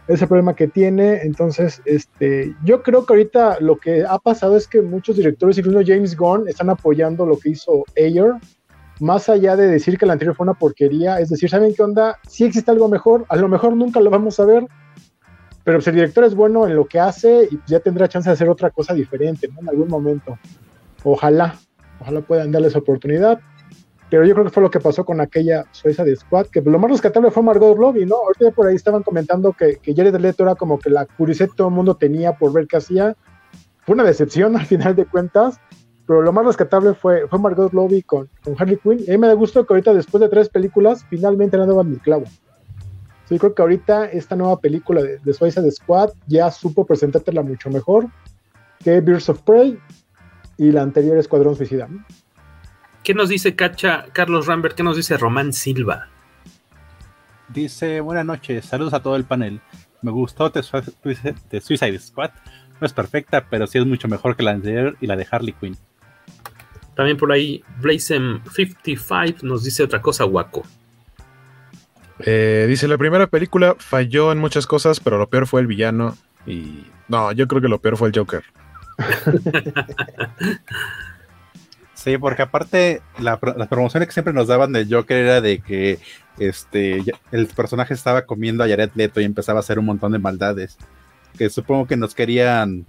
Ese problema que tiene. Entonces, este, yo creo que ahorita lo que ha pasado es que muchos directores, incluso James Gunn, están apoyando lo que hizo Ayer, más allá de decir que la anterior fue una porquería, es decir, ¿saben qué onda? Si existe algo mejor, a lo mejor nunca lo vamos a ver, pero si el director es bueno en lo que hace y ya tendrá chance de hacer otra cosa diferente. En algún momento. Ojalá, ojalá puedan darles oportunidad. Pero yo creo que fue lo que pasó con aquella Suiza de Squad, que lo más rescatable fue Margot Robbie, ¿no? Ahorita por ahí estaban comentando que, que Jared Leto era como que la curiosidad que todo el mundo tenía por ver qué hacía. Fue una decepción [laughs] al final de cuentas, pero lo más rescatable fue, fue Margot Robbie con, con Harley Quinn. Y a mí me da gusto que ahorita, después de tres películas, finalmente le han dado a mi clavo. Sí, creo que ahorita esta nueva película de, de Suicide Squad ya supo presentártela mucho mejor que Birds of Prey y la anterior Escuadrón Suicida. ¿no? ¿Qué nos dice Cacha, Carlos Rambert? ¿Qué nos dice Román Silva? Dice, buenas noches, saludos a todo el panel. Me gustó The, The Suicide Squad. No es perfecta, pero sí es mucho mejor que la anterior y la de Harley Quinn. También por ahí, Blazem55 nos dice otra cosa, Waco. Eh, dice, la primera película falló en muchas cosas, pero lo peor fue el villano. Y no, yo creo que lo peor fue el Joker. [laughs] Sí, porque aparte la, las promociones que siempre nos daban de Joker era de que este el personaje estaba comiendo a Jared Leto y empezaba a hacer un montón de maldades. Que supongo que nos querían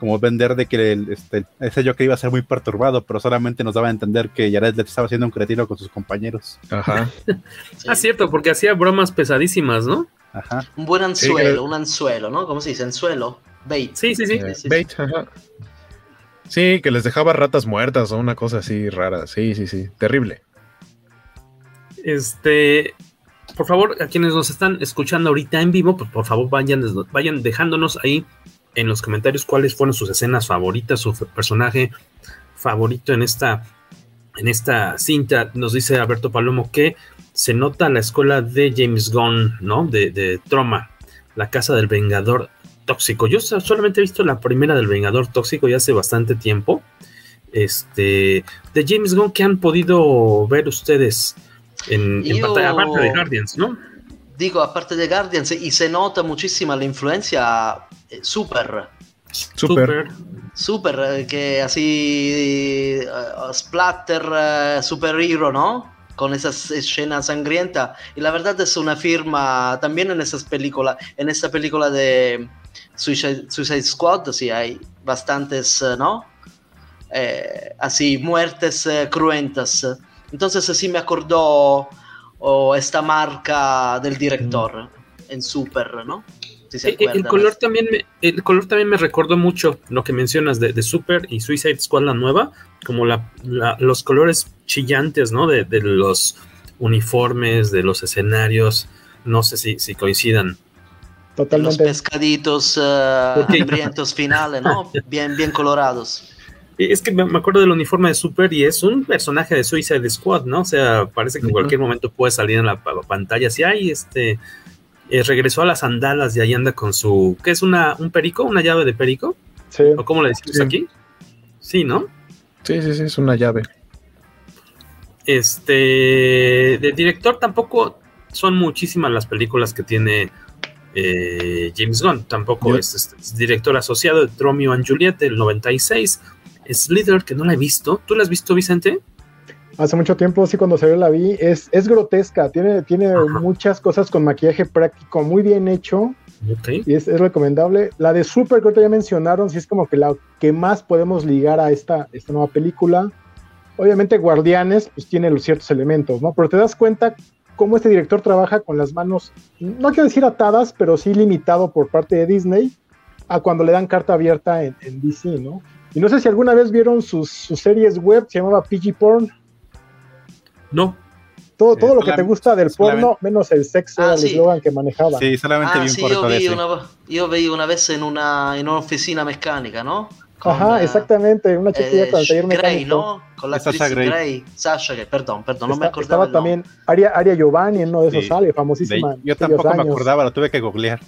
como vender de que el, este, ese Joker iba a ser muy perturbado, pero solamente nos daba a entender que Jared Leto estaba haciendo un cretino con sus compañeros. Ajá. [laughs] Ah, cierto, porque hacía bromas pesadísimas, ¿no? Ajá. Un buen anzuelo, Sí, que- un anzuelo, ¿no? ¿Cómo se dice? Anzuelo. Bait. Sí, sí, sí. Eh, bait, ajá. Sí, que les dejaba ratas muertas o una cosa así rara. Sí, sí, sí. Terrible. Este, por favor, a quienes nos están escuchando ahorita en vivo, pues por favor vayan, vayan dejándonos ahí en los comentarios cuáles fueron sus escenas favoritas, su personaje favorito en esta, en esta cinta. Nos dice Alberto Palomo que se nota la escuela de James Gunn, ¿no? De, de Troma, la casa del Vengador Tóxico. Yo so- solamente he visto la primera del Vengador Tóxico ya hace bastante tiempo. Este, de James Gunn, ¿qué han podido ver ustedes en, en Io- pantalla? Aparte de Guardians, ¿no? Dico, a parte de Guardians, y se nota muchísima la influencia eh, super. Super. Super, eh, que así eh, splatter eh, superhero, ¿no? Con esas escenas sangrientas. Y la verdad es una firma también en esas películas, en esta película de Suicide, Suicide Squad, sí, hay bastantes, eh, ¿no? Eh, así, muertes eh, cruentas. Entonces sí me acordó oh, esta marca del director en Super, ¿no? Si se El, color también me, el color también me recordó mucho lo que mencionas de, de Super y Suicide Squad la nueva, como la, la- los colores chillantes, ¿no? De, de los uniformes, de los escenarios. No sé si, si coincidan. Los Totalmente. pescaditos eh, Porque- hambrientos finales, ¿no? [laughs] Bien, bien colorados. Es que me acuerdo del uniforme de Super y es un personaje de Suicide Squad, ¿no? O sea, parece que en cualquier momento puede salir en la pa- pantalla. Si hay, este, eh, regresó a las andalas y ahí anda con su, ¿qué es una, un perico? ¿Una llave de perico? Sí. ¿O cómo le decimos Sí. aquí? Sí, ¿no? Sí, sí, sí, es una llave. Este, de director tampoco son muchísimas las películas que tiene eh, James Gunn. Tampoco es, este, es director asociado de Romeo and Juliet del 96. Slither, que no la he visto. ¿Tú la has visto, Vicente? Hace mucho tiempo, sí, cuando salió la vi, es, es grotesca, tiene, tiene muchas cosas con maquillaje práctico muy bien hecho Ok. y es, es recomendable. La de Super, que ya mencionaron, sí es como que la que más podemos ligar a esta, esta nueva película. Obviamente Guardianes, pues tiene los ciertos elementos, ¿no? Pero te das cuenta cómo este director trabaja con las manos, no quiero decir atadas, pero sí limitado por parte de Disney a cuando le dan carta abierta en, en DC, ¿no? Y no sé si alguna vez vieron sus, sus series web, se llamaba PG Porn. No. Todo, todo Eh, lo que te gusta del solamente- porno, menos el sexo, Ah, era el sí. eslogan que manejaba. Sí, solamente Ah, vi un sí, de vi, una, vi una vez en una, in un'officina meccanica, ¿no? Ajá, eh, exactamente, una chiquilla eh, con el taller Grey, mecánico. ¿no? Con la Es Sasha actriz Grey. Grey. Sasha Grey, perdón, perdón, no me acordaba estaba el nombre. también Aria, Aria Giovanni en uno de esos Sí. sale, famosísima. yo tampoco me acordaba, lo tuve que googlear.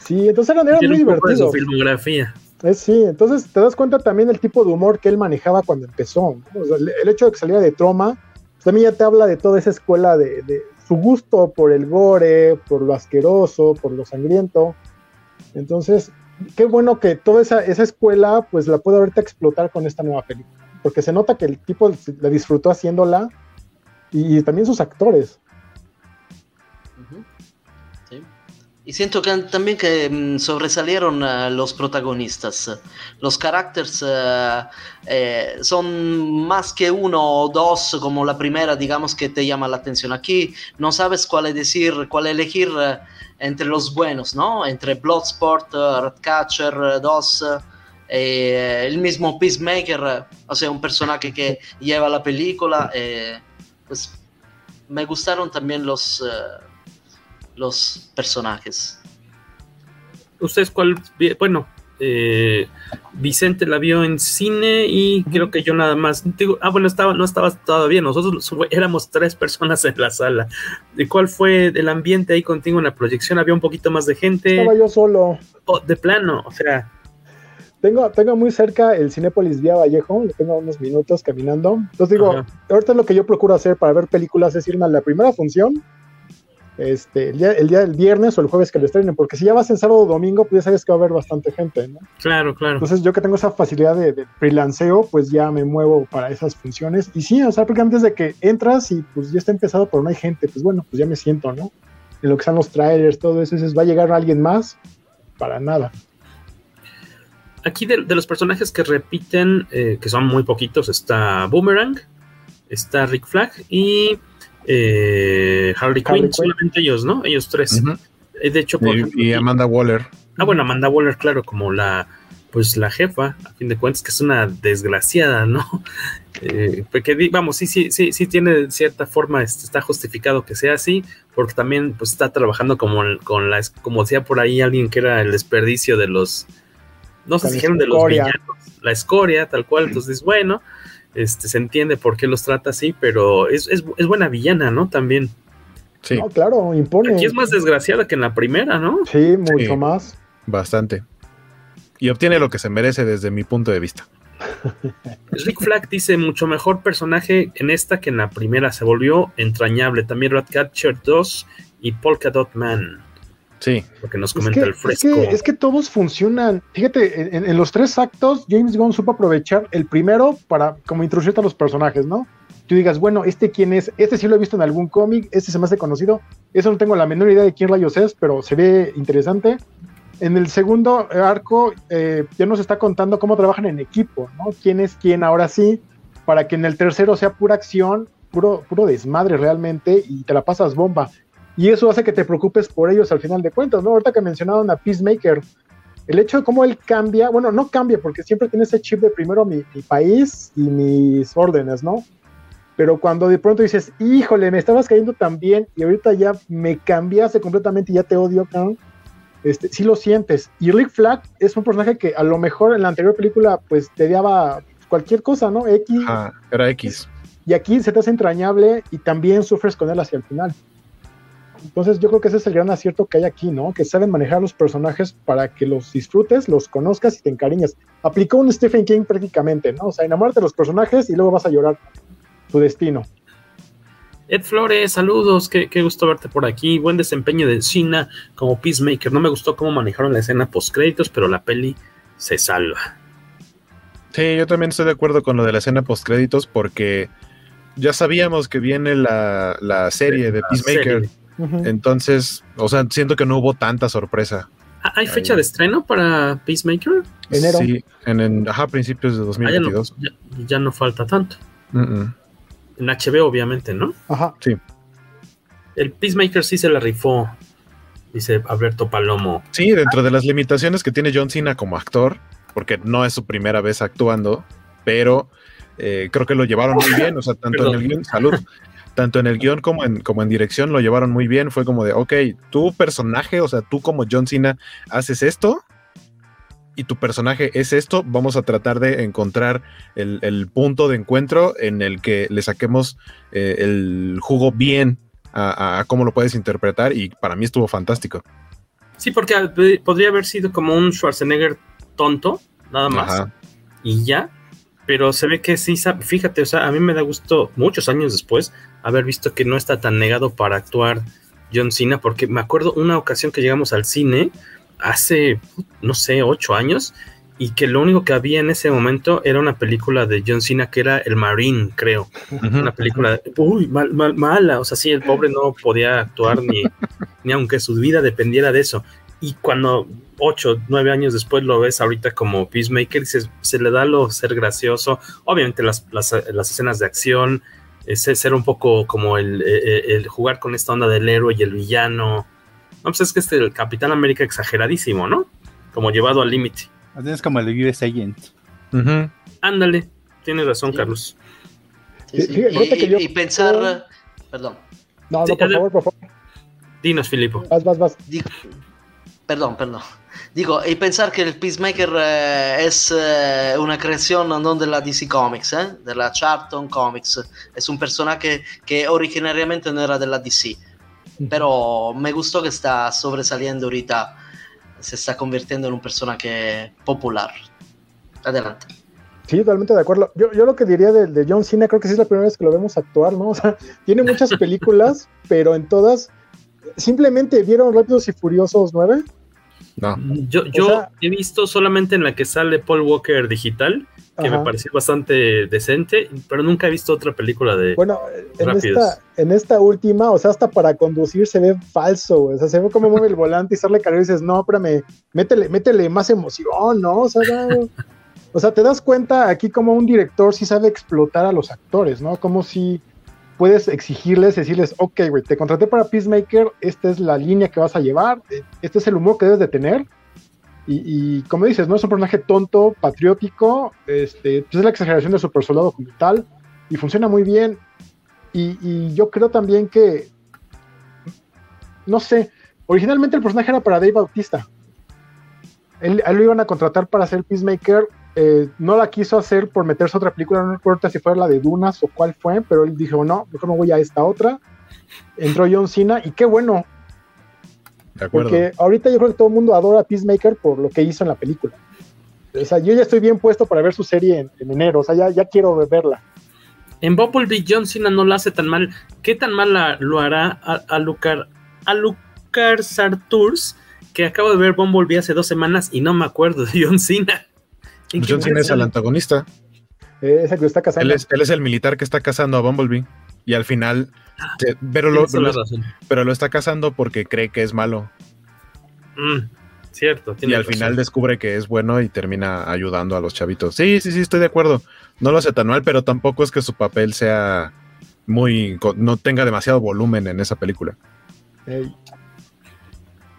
Sí, entonces Tiene muy su filmografía. Eh, sí, entonces te das cuenta también del tipo de humor que él manejaba cuando empezó. ¿no? O sea, el, el hecho de que saliera de Troma, pues, también ya te habla de toda esa escuela de, de su gusto por el gore, por lo asqueroso, por lo sangriento. Entonces, qué bueno que toda esa, esa escuela pues la puede ahorita explotar con esta nueva película. Porque se nota que el tipo la disfrutó haciéndola y, también sus actores. Y siento que también que mm, sobresalieron uh, los protagonistas. Los caracteres uh, eh, son más que uno o dos, como la primera, digamos, que te llama la atención. Aquí no sabes cuál decir, cuál elegir uh, entre los buenos, ¿no? Entre Bloodsport, Ratcatcher 2, el mismo Peacemaker, o sea, un personaje que [laughs] lleva la película. pues me gustaron también los los personajes. ¿Ustedes cuál? Bueno, eh, Vicente la vio en cine y creo que yo nada más. ah, bueno, estaba, no estaba todavía. Nosotros éramos tres personas en la sala. ¿De cuál fue el ambiente ahí contigo en la proyección? ¿Había un poquito más de gente? Estaba yo solo. Oh, de plano, o sea. Tengo, tengo muy cerca el Cinépolis Vía Vallejo, tengo unos minutos caminando. Entonces digo, ahorita lo que yo procuro hacer para ver películas es irme a la primera función este, el, día, el día del viernes o el jueves que lo estrenen, porque si ya vas en sábado o domingo, pues ya sabes que va a haber bastante gente, ¿no? Claro, claro. Entonces yo que tengo esa facilidad de, de freelanceo, pues ya me muevo para esas funciones. Y sí, o sea, porque antes de que entras y pues ya está empezado, pero no hay gente, pues bueno, pues ya me siento, ¿no? En lo que están los trailers, todo eso, es, va a llegar alguien más, para nada. Aquí de, los personajes que repiten, eh, que son muy poquitos, está Boomerang, está Rick Flag y eh, Harley, Quinn, solamente ellos, ¿no? Ellos tres. Eh, de hecho, y, Amanda Waller. Ah, bueno, Amanda Waller, claro, como la pues la jefa, a fin de cuentas, que es una desgraciada, ¿no? [laughs] Eh, porque vamos, sí, sí, sí, sí tiene cierta forma, este, está justificado que sea así, porque también pues está trabajando como con la, como decía por ahí alguien que era el desperdicio de los, no sé si dijeron de los villanos, la escoria, tal cual, entonces bueno, este, se entiende por qué los trata así, pero es, buena villana, ¿no? También. Sí. claro, impone. Aquí es más desgraciada que en la primera, ¿no? Sí, mucho más. Bastante. Y obtiene lo que se merece desde mi punto de vista. [laughs] Rick Flag dice mucho mejor personaje en esta que en la primera. Se volvió entrañable. También Ratcatcher 2 y Polka Dot Man. Sí. Porque nos comenta el fresco. Es que, todos funcionan. Fíjate, en, los tres actos, James Gunn supo aprovechar el primero para como introducirte a los personajes, ¿no? Tú digas, bueno, ¿este quién es? Este sí lo he visto en algún cómic, este se me hace conocido. Eso no tengo la menor idea de quién rayos es, pero se ve interesante. En el segundo arco, eh, ya nos está contando cómo trabajan en equipo, ¿no? ¿Quién es quién ahora sí? Para que en el tercero sea pura acción, puro, puro desmadre realmente y te la pasas bomba y eso hace que te preocupes por ellos al final de cuentas, ¿no? Ahorita que mencionaron a Peacemaker, el hecho de cómo él cambia, bueno, no cambia porque siempre tiene ese chip de primero mi, país y mis órdenes, ¿no? Pero cuando de pronto dices, híjole, me estabas cayendo tan bien y ahorita ya me cambiaste completamente y ya te odio, cabrón, este, sí lo sientes. Y Rick Flag es un personaje que a lo mejor en la anterior película pues te daba cualquier cosa, ¿no? X. Ah, era X. Y aquí se te hace entrañable y también sufres con él hacia el final. Entonces yo creo que ese es el gran acierto que hay aquí, ¿no? Que saben manejar los personajes para que los disfrutes, los conozcas y te encariñes. Aplicó un Stephen King prácticamente, ¿no? O sea, enamórate de los personajes y luego vas a llorar tu destino. Ed Flores, saludos, qué, gusto verte por aquí. Buen desempeño de China como Peacemaker. No me gustó cómo manejaron la escena post créditos, pero la peli se salva. Sí, yo también estoy de acuerdo con lo de la escena post créditos porque ya sabíamos que viene la, serie de Peacemaker. Entonces, o sea, siento que no hubo tanta sorpresa. Ah, ¿Hay fecha de estreno para Peacemaker? Enero. Sí, en, ajá, principios de 2022. Ah, ya, no, falta tanto. En HBO, obviamente, ¿no? Ajá. Sí. El Peacemaker sí se la rifó, dice Alberto Palomo. Sí, dentro de las limitaciones que tiene John Cena como actor, porque no es su primera vez actuando, pero eh, creo que lo llevaron muy bien, o sea, tanto en el guion, salud, [laughs] tanto en el guion como en, como en dirección lo llevaron muy bien. Fue como de, ok, tu personaje, o sea, tú como John Cena haces esto y tu personaje es esto, vamos a tratar de encontrar el, punto de encuentro en el que le saquemos eh, el jugo bien a, cómo lo puedes interpretar y para mí estuvo fantástico. Sí, porque podría haber sido como un Schwarzenegger tonto, nada más. Y ya, pero se ve que sí, fíjate, o sea, a mí me da gusto muchos años después haber visto que no está tan negado para actuar John Cena, porque me acuerdo una ocasión que llegamos al cine hace, no sé, ocho años, y que lo único que había en ese momento era una película de John Cena que era El Marine, creo. Una película, uy, mal, mal, mala, o sea, sí, el pobre no podía actuar ni, [laughs] ni aunque su vida dependiera de eso. Y cuando ocho, nueve años después lo ves ahorita como Peacemaker, se, se le da lo ser gracioso, obviamente las, las, las escenas de acción, ese ser un poco como el, el, el, jugar con esta onda del héroe y el villano. No, pues es que este el Capitán América exageradísimo, ¿no? Como llevado al límite. Tienes como el US Agent. Uh -huh. Ándale, tienes razón, sí. Carlos. Sí, sí. Y, y, y, pensar, perdón. No, no, por favor, por favor. Dinos, Filipo. Vas, vas, vas. Digo, perdón, perdón. Digo, y pensar que el Peacemaker eh, es eh, una creación no de la DC Comics, eh, de la Charlton Comics. Es un personaje que originariamente no era de la DC. Pero me gustó que está sobresaliendo ahorita se está convirtiendo en un personaje popular. Adelante. Sí, totalmente de acuerdo. Yo, yo lo que diría de, de, John Cena, creo que sí es la primera vez que lo vemos actuar, ¿no? [laughs] O sea, tiene muchas películas, pero en todas, simplemente vieron Rápidos y Furiosos 9. No. Yo, yo sea, he visto solamente en la que sale Paul Walker digital, que ajá. me pareció bastante decente, pero nunca he visto otra película de Bueno, en esta, en esta, última, o sea, hasta para conducir se ve falso, o sea, se ve como mueve el volante y sale carrera y dices, no, espérame, métele, métele más emoción, ¿no? O sea, no, o sea, te das cuenta aquí como un director sí sabe explotar a los actores, ¿no? Como si puedes exigirles, decirles, ok, güey, te contraté para Peacemaker, esta es la línea que vas a llevar, este es el humor que debes de tener, y, y, como dices, no es un personaje tonto, patriótico, este, pues es la exageración de super soldado como tal, y funciona muy bien. Y, y, yo creo también que, no sé, originalmente el personaje era para Dave Bautista. Él, él lo iban a contratar para hacer Peacemaker, eh, no la quiso hacer por meterse a otra película, no recuerdo si fue la de Dunas o cuál fue, pero él dijo, no, mejor me voy a esta otra. Entró John Cena, y qué bueno, porque ahorita yo creo que todo el mundo adora a Peacemaker por lo que hizo en la película. O sea, yo ya estoy bien puesto para ver su serie en, en enero, o sea, ya, ya, quiero verla. En Bumblebee John Cena no la hace tan mal. ¿Qué tan mal la, lo hará a, a Lucar a Lucar Sarturs? Que acabo de ver Bumblebee hace dos semanas y no me acuerdo de John Cena. John Cena es el antagonista. Eh, que está casando. Él es, él es el militar que está cazando a Bumblebee. Y al final pero, lo, lo, pero lo está casando porque cree que es malo. Mm, cierto. y al razón. final descubre que es bueno y termina ayudando a los chavitos. Sí, sí, sí, estoy de acuerdo. No lo hace tan mal, pero tampoco es que su papel sea muy. no tenga demasiado volumen en esa película. Hey.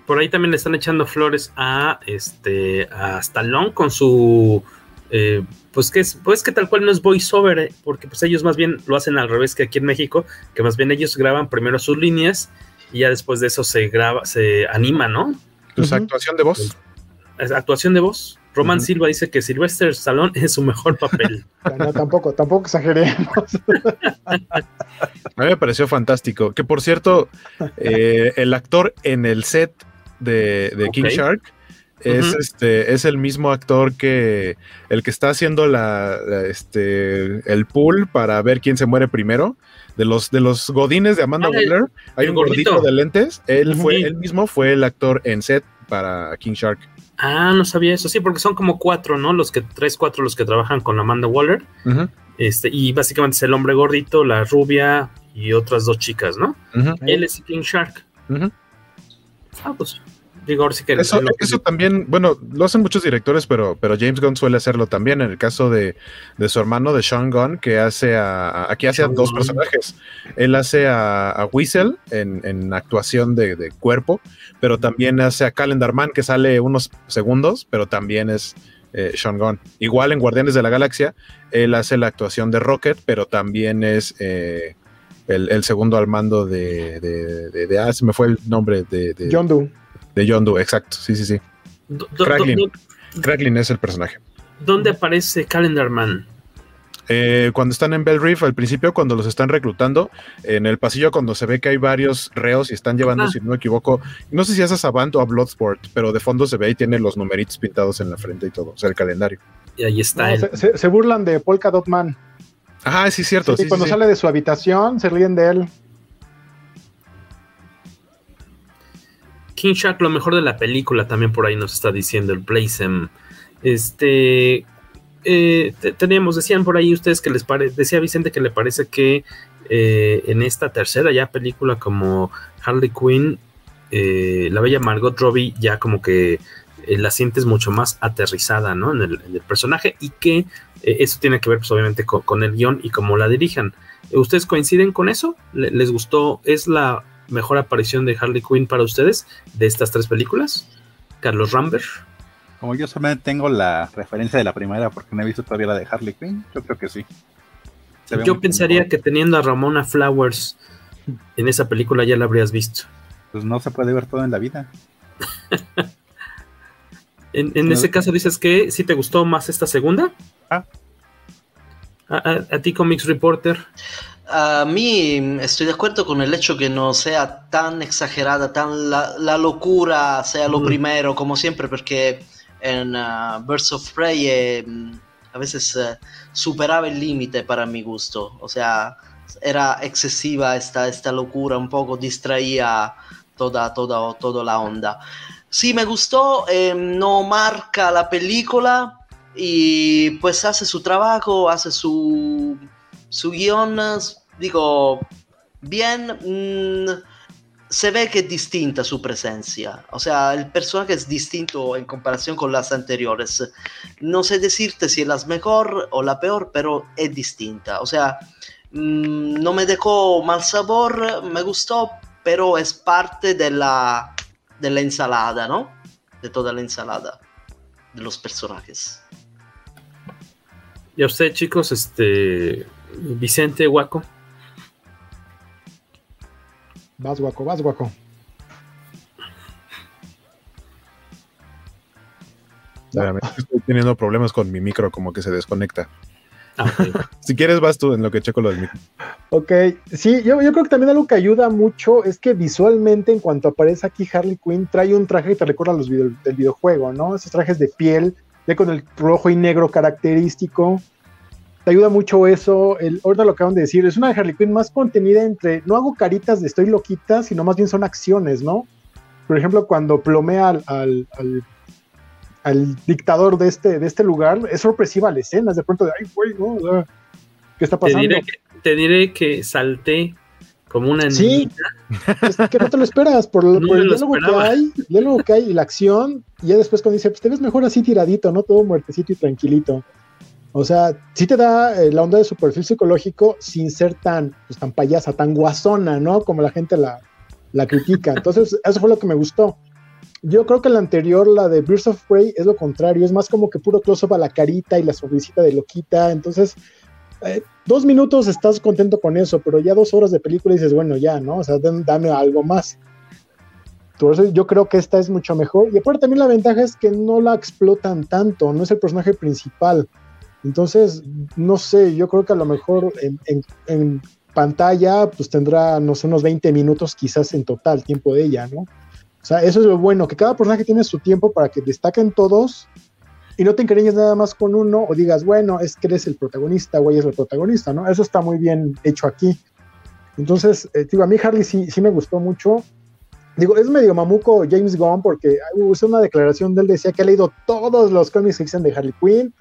Por ahí también le están echando flores a este a Stallone con su eh, pues que es, pues que tal cual no es voiceover, eh, porque pues ellos más bien lo hacen al revés que aquí en México, que más bien ellos graban primero sus líneas y ya después de eso se graba, se anima, ¿no? Pues uh -huh. actuación de voz. Es actuación de voz. Román uh -huh. Silva dice que Sylvester Stallone es su mejor papel. [laughs] no, tampoco, tampoco exageremos. [laughs] A mí me pareció fantástico. Que por cierto, eh, el actor en el set de, de okay. King Shark es uh -huh. este es el mismo actor que el que está haciendo la, la, este el pool para ver quién se muere primero de los de los godines de Amanda ah, Waller hay un gordito. gordito. de lentes él fue uh -huh. él mismo fue el actor en set para King Shark ah no sabía eso sí porque son como cuatro no los que tres cuatro los que trabajan con Amanda Waller uh -huh. este y básicamente es el hombre gordito la rubia y otras dos chicas no él es King Shark ah pues Digo, sí que eso, eso también, bueno, lo hacen muchos directores, pero, pero James Gunn suele hacerlo también. En el caso de, de su hermano, de Sean Gunn, que hace a. a aquí hace a dos personajes. Él hace a, a Whistle en, en actuación de, de, cuerpo, pero también hace a Calendar Man, que sale unos segundos, pero también es eh, Sean Gunn. Igual en Guardianes de la Galaxia, él hace la actuación de Rocket, pero también es. Eh, el, el, segundo al mando de, de, de, de, ah, se me fue el nombre de, de John Doe de John Doe, exacto, sí, sí, sí. Cracklin, Cracklin es el personaje. ¿Dónde aparece Calendar Man? Eh, cuando están en Bell Reef, al principio, cuando los están reclutando, en el pasillo, cuando se ve que hay varios reos y están llevando, Ah. si no me equivoco, no sé si es a Savant o a Bloodsport, pero de fondo se ve y tiene los numeritos pintados en la frente y todo, o sea, el calendario. Y ahí está. No, él. se, se- se burlan de Polka Dot Man. Ah, sí, cierto. Sí, sí, cuando sí. sale de su habitación, se ríen de él. King Shark, lo mejor de la película, también por ahí nos está diciendo el Blazem. Este. eh, te- teníamos, decían por ahí ustedes que les parece, decía Vicente que le parece que eh, en esta tercera ya película como Harley Quinn, eh, la bella Margot Robbie ya como que eh, la sientes mucho más aterrizada, ¿no? En el, en el personaje y que eh, eso tiene que ver, pues, obviamente, con, con el guion y cómo la dirijan. ¿Ustedes coinciden con eso? ¿Le- ¿Les gustó? ¿Es la mejor aparición de Harley Quinn para ustedes de estas tres películas? Carlos Rambert. Como yo solamente tengo la referencia de la primera porque no he visto todavía la de Harley Quinn, yo creo que sí. Yo pensaría mejor. que teniendo a Ramona Flowers en esa película ya la habrías visto. Pues no se puede ver todo en la vida. [laughs] En, en No. ese caso dices que sí te gustó más esta segunda. Ah. A, a- a ti, Comics Reporter. A mí estoy de acuerdo con el hecho que no sea tan exagerada, tan la, la locura sea lo Mm. primero, como siempre, porque en ah, Birds of Prey eh, mm, a veces eh, superaba el límite para mi gusto. O sea, era excesiva esta, esta locura, un poco distraía toda, toda, toda la onda. Sí, me gustó, eh, no marca la película y pues hace su trabajo, hace su, su guion, digo, bien, mm, se ve que es distinta su presencia, o sea, el personaje es distinto en comparación con las anteriores. No sé decirte si es la mejor o la peor, pero es distinta, o sea, mm, no me dejó mal sabor, me gustó, pero es parte de la, de la ensalada, ¿no? De toda la ensalada de los personajes. Y a usted, chicos, este. Vicente Guaco. Vas, guaco, vas, guaco. Espérame, estoy teniendo problemas con mi micro, como que se desconecta. Ah, [laughs] si quieres, vas tú en lo que checo lo del micro. Ok, sí, yo, yo creo que también algo que ayuda mucho es que visualmente, en cuanto aparece aquí Harley Quinn, trae un traje que te recuerda a los video- del videojuego, ¿no? Esos trajes de piel, ya con el rojo y negro característico. Te ayuda mucho eso. El, ahorita lo acaban de decir, es una Harley Quinn más contenida entre, no hago caritas de estoy loquita, sino más bien son acciones, ¿no? Por ejemplo, cuando plomea al, al, al- al dictador de este, de este lugar, es sorpresiva la escena, es de pronto de, ay, güey, ¿no? O sea, ¿Qué está Te pasando? diré, que, te diré que salté como una Sí. Es que no te lo esperas por, [laughs] No por el lo diálogo que hay, diálogo que hay y la acción, y ya después cuando dice, pues te ves mejor así tiradito, ¿no? Todo muertecito y tranquilito. O sea, sí te da eh, la onda de su perfil psicológico sin ser tan, pues, tan payasa, tan guasona, ¿no? Como la gente la, la critica. Entonces, eso fue lo que me gustó. Yo creo que la anterior, la de Birds of Prey, es lo contrario, es más como que puro close-up a la carita y la sonrisita de loquita, entonces eh, dos minutos estás contento con eso, pero ya dos horas de película dices, bueno, ya, ¿no? O sea, dame algo más. Entonces yo creo que esta es mucho mejor. Y aparte también la ventaja es que no la explotan tanto, no es el personaje principal. Entonces, no sé, yo creo que a lo mejor en pantalla pues tendrá, no sé, unos 20 minutos quizás en total tiempo de ella, ¿no? O sea, eso es lo bueno, que cada personaje tiene su tiempo para que destaquen todos y no te encariñes nada más con uno o digas, bueno, es que eres el protagonista o ella es el protagonista, ¿no? Eso está muy bien hecho aquí. Entonces, eh, digo, a mí Harley sí, sí me gustó mucho. Digo, es medio mamuco James Gunn porque uh, usó una declaración de él, decía que ha leído todos los cómics que existen de Harley Quinn,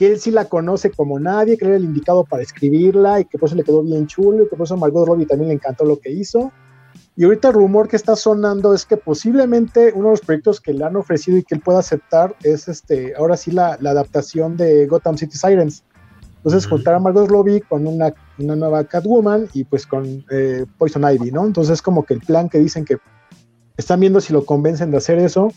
que él sí la conoce como nadie, que era el indicado para escribirla y que por eso le quedó bien chulo y que por eso a Margot Robbie también le encantó lo que hizo. Y ahorita el rumor que está sonando es que posiblemente uno de los proyectos que le han ofrecido y que él pueda aceptar es este, ahora sí la, la adaptación de Gotham City Sirens. Entonces juntar a Margot Robbie con una, una nueva Catwoman y pues con eh, Poison Ivy, ¿no? Entonces como que el plan que dicen que están viendo si lo convencen de hacer eso.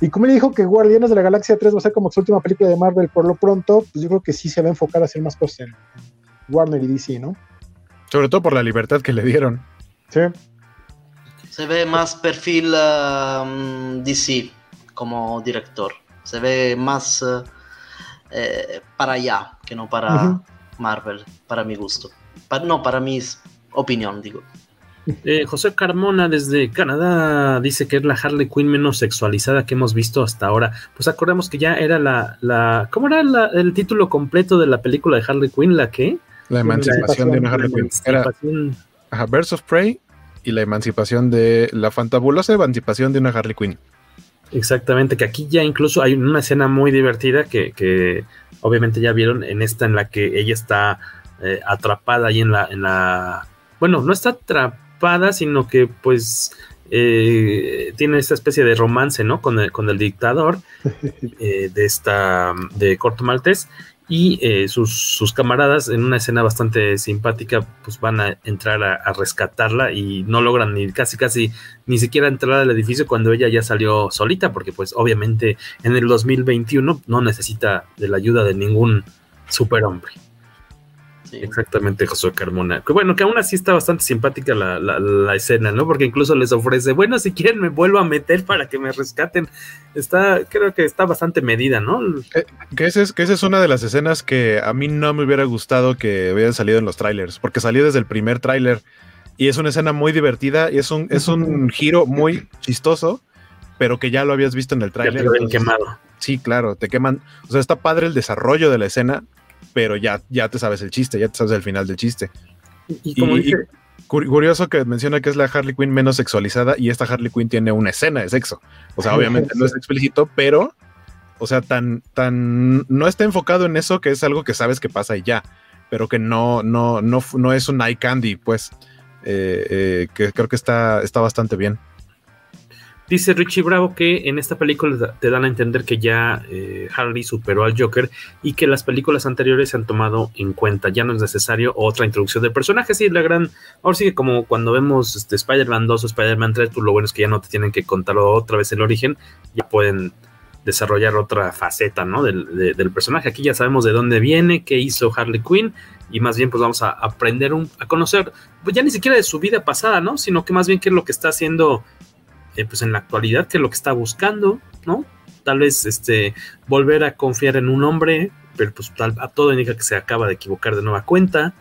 Y como le dijo que Guardianes de la Galaxia 3 va a ser como su última película de Marvel por lo pronto, pues yo creo que sí se va a enfocar a hacer más cosas en Warner y DC, ¿no? Sobre todo por la libertad que le dieron. Sí. Se ve más perfil um, DC como director. Se ve más eh, eh, para allá que no para. Marvel, para mi gusto. no, para mi opinión, digo. Eh, José Carmona desde Canadá dice que es la Harley Quinn menos sexualizada que hemos visto hasta ahora. Pues acordemos que ya era la, la ¿cómo era el título completo de la película de Harley Quinn? ¿La qué? La emancipación de una Harley Quinn. Era Birds of Prey y la emancipación de la fantabulosa emancipación de una Harley Quinn. Exactamente, que aquí ya incluso hay una escena muy divertida que, obviamente ya vieron en esta en la que ella está eh, atrapada ahí en la, en la... Bueno, no está atrapada, sino que pues eh, tiene esta especie de romance, ¿no? Con el, con el dictador [laughs] eh, de esta, de Corto Maltés y eh, sus, camaradas en una escena bastante simpática pues van a entrar a, rescatarla y no logran ni casi casi ni siquiera entrar al edificio cuando ella ya salió solita porque pues obviamente en el 2021 no necesita de la ayuda de ningún superhombre. Exactamente, Josué Carmona. Que bueno, que aún así está bastante simpática la, escena, ¿no? Porque incluso les ofrece, bueno, si quieren me vuelvo a meter para que me rescaten. Está, creo que está bastante medida, ¿no? Que, que, esa es, que esa es una de las escenas que a mí no me hubiera gustado que hubieran salido en los trailers, porque salió desde el primer tráiler y es una escena muy divertida y es un, es un giro muy chistoso, pero que ya lo habías visto en el tráiler. quemado. Sí, claro, te queman. O sea, está padre el desarrollo de la escena, pero ya, ya te sabes el chiste, ya te sabes el final del chiste. Y, curioso que menciona que es la Harley Quinn menos sexualizada y esta Harley Quinn tiene una escena de sexo. O sea, obviamente no es explícito, pero, o sea, tan, tan, no está enfocado en eso que es algo que sabes que pasa y ya, pero que no, no, no, no es un eye candy, pues, eh, eh, que creo que está, está bastante bien. Dice Richie Bravo que en esta película te dan a entender que ya eh, Harley superó al Joker y que las películas anteriores se han tomado en cuenta. Ya no es necesario otra introducción del personaje. Sí, la gran. Ahora sí que como cuando vemos este, Spider-Man 2 o Spider-Man 3, pues lo bueno es que ya no te tienen que contar otra vez el origen. Ya pueden desarrollar otra faceta ¿no? del, personaje. Aquí ya sabemos de dónde viene, qué hizo Harley Quinn y más bien pues vamos a aprender a conocer, pues ya ni siquiera de su vida pasada, ¿no? Sino que más bien qué es lo que está haciendo eh, pues en la actualidad, que es lo que está buscando, ¿no? Tal vez este, volver a confiar en un hombre, pero pues tal, a todo indica que se acaba de equivocar de nueva cuenta.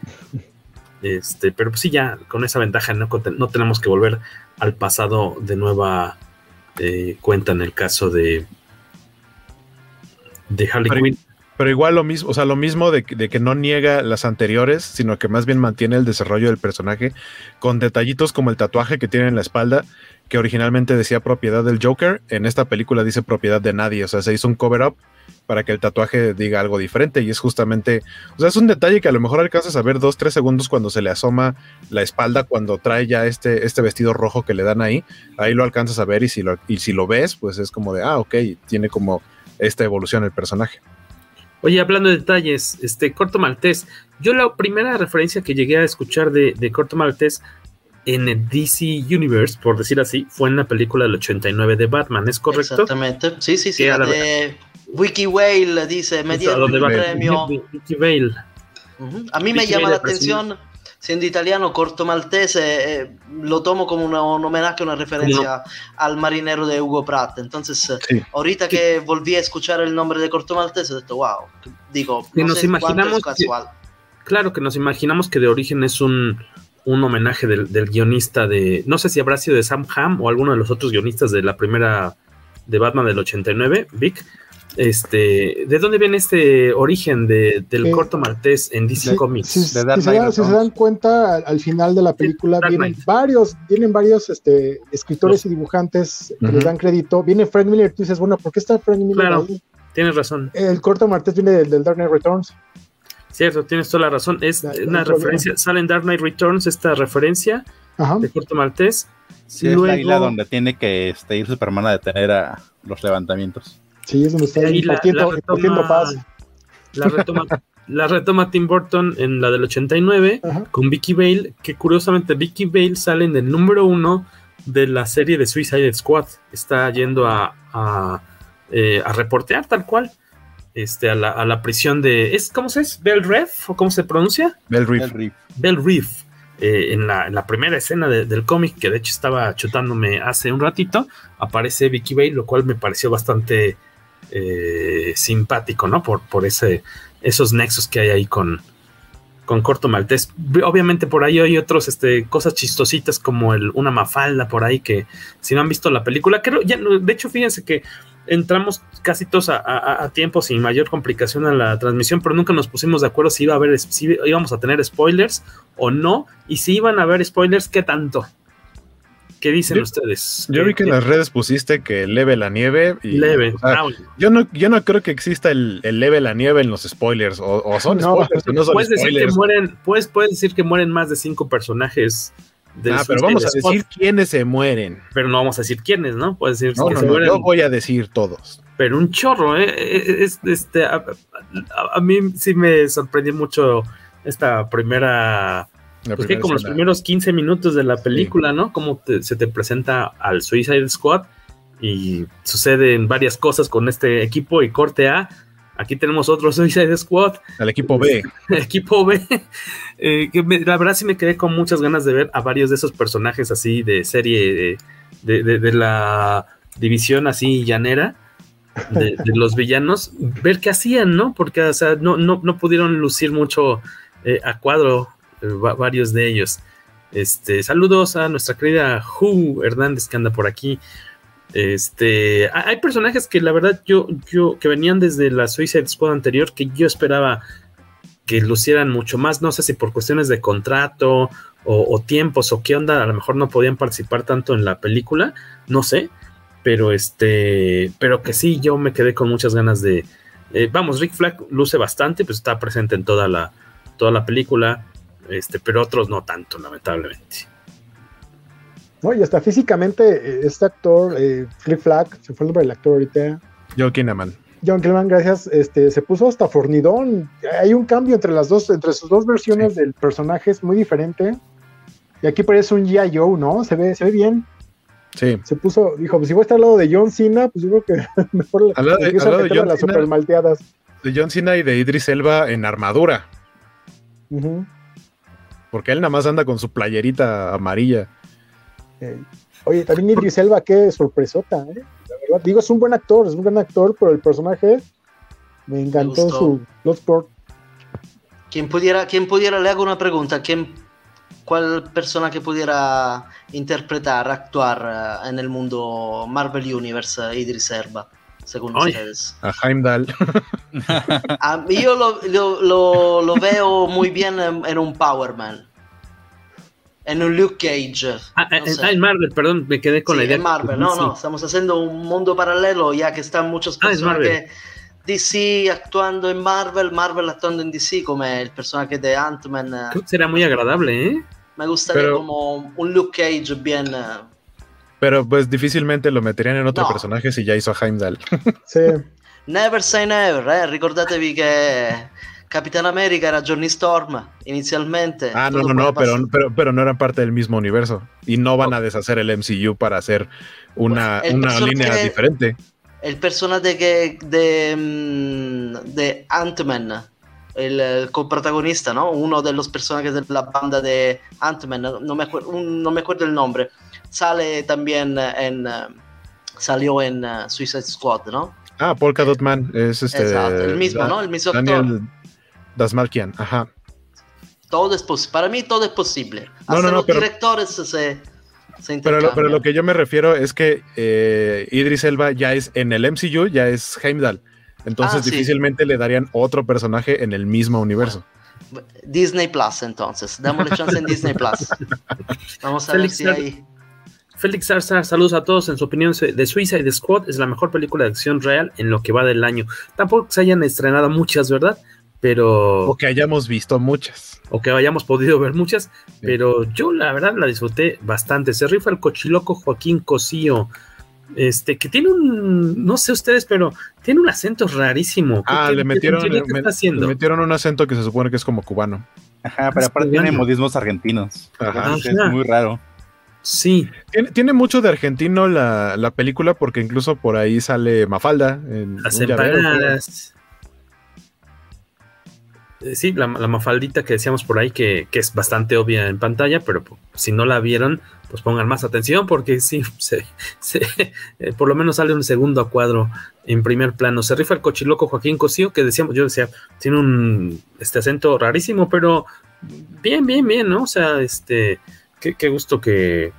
Este, pero pues sí, ya con esa ventaja no, no tenemos que volver al pasado de nueva eh, cuenta en el caso de, de Harley Quinn. Pero igual lo mismo, o sea, lo mismo de, de, que no niega las anteriores, sino que más bien mantiene el desarrollo del personaje con detallitos como el tatuaje que tiene en la espalda, que originalmente decía propiedad del Joker, en esta película dice propiedad de nadie, o sea, se hizo un cover-up para que el tatuaje diga algo diferente y es justamente, o sea, es un detalle que a lo mejor alcanzas a ver dos, tres segundos cuando se le asoma la espalda, cuando trae ya este, este vestido rojo que le dan ahí, ahí lo alcanzas a ver y si lo, y si lo ves, pues es como de, ah, ok, tiene como esta evolución el personaje. Oye, hablando de detalles, este Corto Maltés, yo la primera referencia que llegué a escuchar de, de Corto Maltés en el DC Universe, por decir así, fue en la película del 89 de Batman, ¿es correcto? Exactamente, sí, sí, sí, la de Wiki Whale dice, me dieron un premio. Wiki Whale. A mí me llama la atención, siendo italiano, corto maltese, eh, lo tomo como una, un homenaje, una referencia al marinero de Hugo Pratt. Entonces, ahorita que volví a escuchar el nombre de corto maltese, he dicho, wow, digo, nos imaginamos casual. claro que nos imaginamos que de origen es un un homenaje del, guionista de, no sé si habrá sido de Sam Ham o alguno de los otros guionistas de la primera de Batman del 89, Vic. Este, ¿De dónde viene este origen de, del eh, corto maltés en DC Comics? Si, se, dan cuenta, al, final de la película vienen varios, vienen varios este, escritores y dibujantes que les dan crédito. Viene Frank Miller, tú dices, bueno, ¿por qué está Frank Miller claro, Tienes razón. El corto maltés viene del, del Dark Knight Returns. Cierto, tienes toda la razón. Es una referencia. Sale en Dark Knight Returns esta referencia de Corto Maltés. Sí, Luego, es la isla donde tiene que este, ir Superman a detener a los levantamientos. Sí, es donde está ahí la, retoma, paz. La retoma, [laughs] la retoma Tim Burton en la del 89 con Vicky Bale, que curiosamente Vicky Bale sale en el número uno de la serie de Suicide Squad. Está yendo a, a, eh, a reportear tal cual este, a, la, prisión de. ¿es, ¿Cómo se es? ¿Bell Ref? ¿O cómo se pronuncia? Bell Reef. Bell Reef. Eh, en, la, primera escena del cómic, que de hecho estaba chutándome hace un ratito, aparece Vicky Bay, lo cual me pareció bastante eh, simpático, ¿no? Por, por ese, esos nexos que hay ahí con, con corto maltés. Obviamente por ahí hay otros, este, cosas chistositas como el, una mafalda por ahí que si no han visto la película, creo, ya, de hecho fíjense que entramos casi todos a, a, tiempo sin mayor complicación a la transmisión, pero nunca nos pusimos de acuerdo si iba a haber, si íbamos a tener spoilers o no, y si iban a haber spoilers, ¿qué tanto? ¿Qué dicen ustedes? Yo vi que en las redes pusiste que leve la nieve. Y, leve. Ah, yo, no, yo no creo que exista el, leve la nieve en los spoilers. O, son spoilers o no son puedes spoilers. Decir que mueren, puedes, puedes decir que mueren más de cinco personajes. Ah, pero vamos a decir quiénes se mueren. Pero no vamos a decir quiénes, ¿no? Puedes decir no, no, no, Yo voy a decir todos. Pero un chorro, ¿eh? Es, este, a, a mí sí me sorprendió mucho esta primera pues que como los primeros 15 minutos de la película, ¿no? Como se te presenta al Suicide Squad y suceden varias cosas con este equipo y corte A. Aquí tenemos otro [laughs] Suicide Squad. Al equipo B. [laughs] equipo B. Eh, que la verdad sí me quedé con muchas ganas de ver a varios de esos personajes así de serie de, de, la división así llanera. De, los villanos, ver qué hacían, ¿no? Porque, o sea, no, no, no pudieron lucir mucho eh, a cuadro eh, varios de ellos. Este, saludos a nuestra querida Hu Hernández que anda por aquí. Este, hay personajes que la verdad yo, yo, que venían desde la Suicide Squad anterior que yo esperaba que lucieran mucho más, no sé si por cuestiones de contrato o, tiempos o qué onda, a lo mejor no podían participar tanto en la película, no sé, pero este, pero que sí, yo me quedé con muchas ganas de, eh, vamos, Rick Flag luce bastante, pues está presente en toda la, toda la película, este, pero otros no tanto, lamentablemente. No, y hasta físicamente, eh, este actor, eh, Flip Flag, se fue el nombre del actor ahorita. John Kinnaman. John Kinnaman, gracias, este, se puso hasta fornidón. Hay un cambio entre las dos, entre sus dos versiones del personaje, es muy diferente. Y aquí parece un G.I. Joe, ¿no? Se ve, se ve bien. Sí. Se puso, dijo, pues si voy a estar al lado de John Cena, pues yo creo que [laughs] mejor al lado de, John las super malteadas. De John Cena y de Idris Elba en armadura. Porque él nada más anda con su playerita amarilla. Oye, también Idris Elba, qué sorpresota, ¿eh? La verdad, digo, es un buen actor, es un gran actor, pero el personaje me encantó su Bloodsport. Quien pudiera, quien pudiera, le hago una pregunta, ¿quién, ¿cuál persona que pudiera interpretar, actuar uh, en el mundo Marvel Universe Idris Elba? según ustedes. A Heimdall. [laughs] a, yo lo, lo, lo, veo muy bien en, en, un Power Man. En un Luke Cage. Ah, no en, en, Marvel, perdón, me quedé con sí, la idea. En Marvel, no, sí. no, estamos haciendo un mundo paralelo ya que están muchos personajes. Ah, DC actuando en Marvel, Marvel actuando en DC como el personaje de Ant-Man. Será muy agradable, ¿eh? Me gustaría Pero... como un Luke Cage bien, uh, pero pues difícilmente lo meterían en otro no. personaje si ya hizo a Heimdall. [laughs] sí. Never say never, eh? ricordatevi che Capitán América era Johnny Storm inizialmente. Ah, no, no, no, pero, pero, pero, no eran parte del mismo universo. Y no van a deshacer el MCU para hacer una, pues una línea diferente. El personaje que de, mm, de Ant-Man, el, el, coprotagonista, ¿no? Uno de los personajes de la banda de Ant-Man, no, me acuerdo, no me acuerdo el nombre sale también en uh, salió en uh, Suicide Squad, ¿no? Ah, Polka Dot Man es este Exacto, el mismo, ¿no? El mismo Daniel actor. Dasmalkian, ajá. Todo es posible, para mí todo es posible. No, Hasta no, no, los pero, directores se, se pero lo, pero lo que yo me refiero es que eh, Idris Elba ya es en el MCU, ya es Heimdall. Entonces Ah, sí. difícilmente le darían otro personaje en el mismo universo. Disney Plus, entonces. Dámosle chance en Disney Plus. [laughs] Vamos a Félix ver si hay. Félix Zarzar, saludos a todos. En su opinión, de Suicide Squad es la mejor película de acción real en lo que va del año. Tampoco se hayan estrenado muchas, ¿verdad? Pero. O que hayamos visto muchas. O que hayamos podido ver muchas. Pero yo, la verdad, la disfruté bastante. Se rifa el cochiloco Joaquín Cosío. Este, que tiene un. No sé ustedes, pero tiene un acento rarísimo. Ah, ¿Qué- le qué- metieron, haciendo? le metieron un acento que se supone que es como cubano. Ajá, pero Es aparte tiene modismos argentinos. Ajá. Es muy raro. Sí. Tiene, tiene mucho de argentino la, la película porque incluso por ahí sale Mafalda. En Las empanadas. Eh, sí, la, mafaldita que decíamos por ahí, que, que, es bastante obvia en pantalla, pero si no la vieron, pues pongan más atención, porque [laughs] sí, se, eh, por lo menos sale un segundo a cuadro en primer plano. Se rifa el cochiloco Joaquín Cosío, que decíamos, yo decía, tiene un este acento rarísimo, pero bien, bien, bien, ¿no? O sea, este, qué, qué gusto que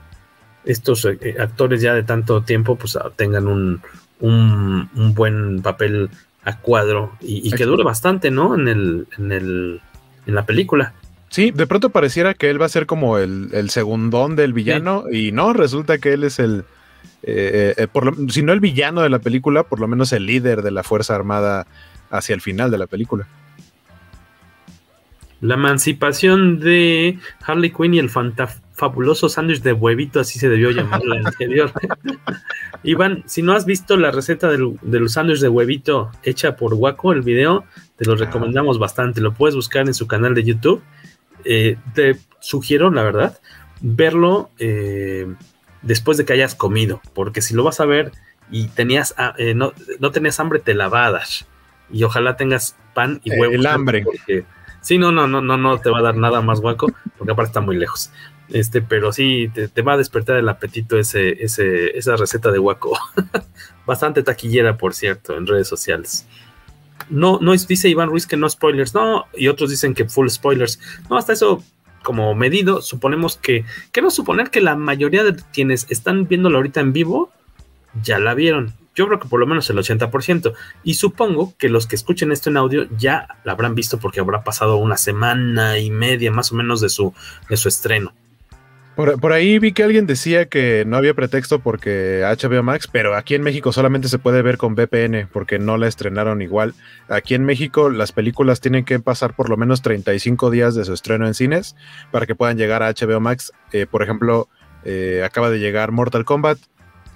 estos eh, actores ya de tanto tiempo, pues tengan un, un, un buen papel a cuadro y, y que dure bastante, ¿no? En el, en el, en la película. Sí, de pronto pareciera que él va a ser como el, el segundón del villano sí. y no, resulta que él es el, eh, eh, por lo, si no el villano de la película, por lo menos el líder de la Fuerza Armada hacia el final de la película. La emancipación de Harley Quinn y el fabuloso sándwich de huevito, así se debió llamar la anterior. [laughs] Iván, si no has visto la receta del, del sándwich de huevito hecha por Waco, el video, te lo recomendamos bastante. Lo puedes buscar en su canal de YouTube. Eh, te sugiero, la verdad, verlo eh, después de que hayas comido, porque si lo vas a ver y tenías eh, no, no, tenías hambre, te la va a dar. Y ojalá tengas pan y huevos. El hambre. Porque, sí, no, no, no, no, no te va a dar nada más guaco, porque aparte está muy lejos. Este, pero sí, te, va a despertar el apetito ese, ese, esa receta de guaco. [laughs] Bastante taquillera, por cierto, en redes sociales. No, no dice Iván Ruiz que no spoilers, no, y otros dicen que full spoilers. No, hasta eso, como medido, suponemos que, quiero suponer que la mayoría de quienes están viéndolo ahorita en vivo ya la vieron. Yo creo que por lo menos el 80%. Y supongo que los que escuchen esto en audio ya la habrán visto porque habrá pasado una semana y media más o menos de su, de su estreno. Por, ahí vi que alguien decía que no había pretexto porque HBO Max, pero aquí en México solamente se puede ver con VPN porque no la estrenaron igual. Aquí en México las películas tienen que pasar por lo menos 35 días de su estreno en cines para que puedan llegar a HBO Max. Eh, por ejemplo, eh, acaba de llegar Mortal Kombat.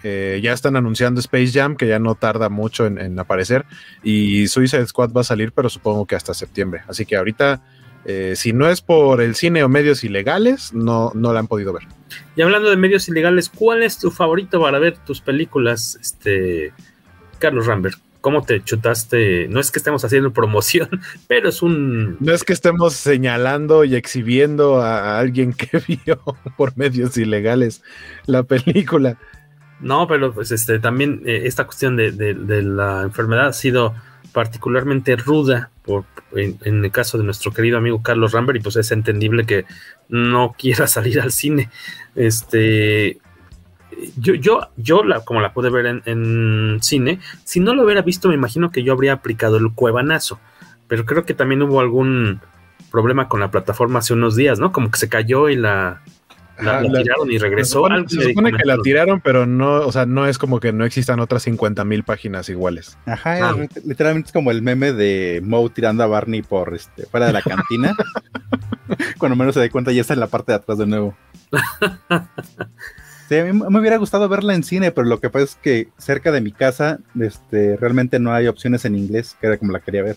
Eh, ya están anunciando Space Jam, que ya no tarda mucho en, en aparecer. Y Suicide Squad va a salir, pero supongo que hasta septiembre. Así que ahorita eh, si no es por el cine o medios ilegales, no, no la han podido ver. Y hablando de medios ilegales, ¿cuál es tu favorito para ver tus películas, este Carlos Rambert? ¿Cómo te chutaste? No es que estemos haciendo [laughs] promoción, pero es un... No es que estemos señalando y exhibiendo a alguien que [laughs] vio por medios ilegales la película. No, pero pues este también eh, esta cuestión de, de, de la enfermedad ha sido particularmente ruda por, en, el caso de nuestro querido amigo Carlos Rambert y pues es entendible que no quiera [laughs] salir al cine este yo, yo, yo la, como la pude ver en, en, cine, si no lo hubiera visto, me imagino que yo habría aplicado el cuevanazo. Pero creo que también hubo algún problema con la plataforma hace unos días, ¿no? Como que se cayó y la, la, la, tiraron y regresó. Se supone, se supone que la tiraron, pero no, o sea, no es como que no existan otras 50 mil páginas iguales. Ajá, ah. literalmente es como el meme de Moe tirando a Barney por este, fuera de la cantina. [laughs] Cuando menos se da cuenta, ya está en la parte de atrás de nuevo. [laughs] sí, a mí me hubiera gustado verla en cine, pero lo que pasa es que cerca de mi casa, este, realmente no hay opciones en inglés, que era como la quería ver.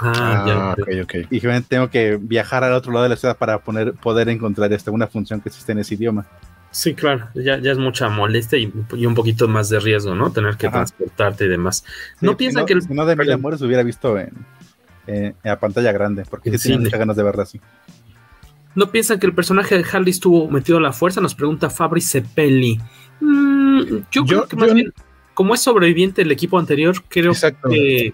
Ah, ya, ok, ok. Y tengo que viajar al otro lado de la ciudad para poner, poder encontrar esta, una función que existe en ese idioma. Sí, claro, ya, ya es mucha molestia y, y, un poquito más de riesgo, ¿no? Tener que Ajá. transportarte y demás. Sí, no piensan no, que el. Si no de mil amores hubiera visto en, en, en, la pantalla grande, porque sí muchas ganas de verla así. ¿No piensan que el personaje de Harley estuvo metido a la fuerza? Nos pregunta Fabri Cepelli. Mm, yo, yo, creo que más yo... bien, como es sobreviviente del equipo anterior, creo Exacto. que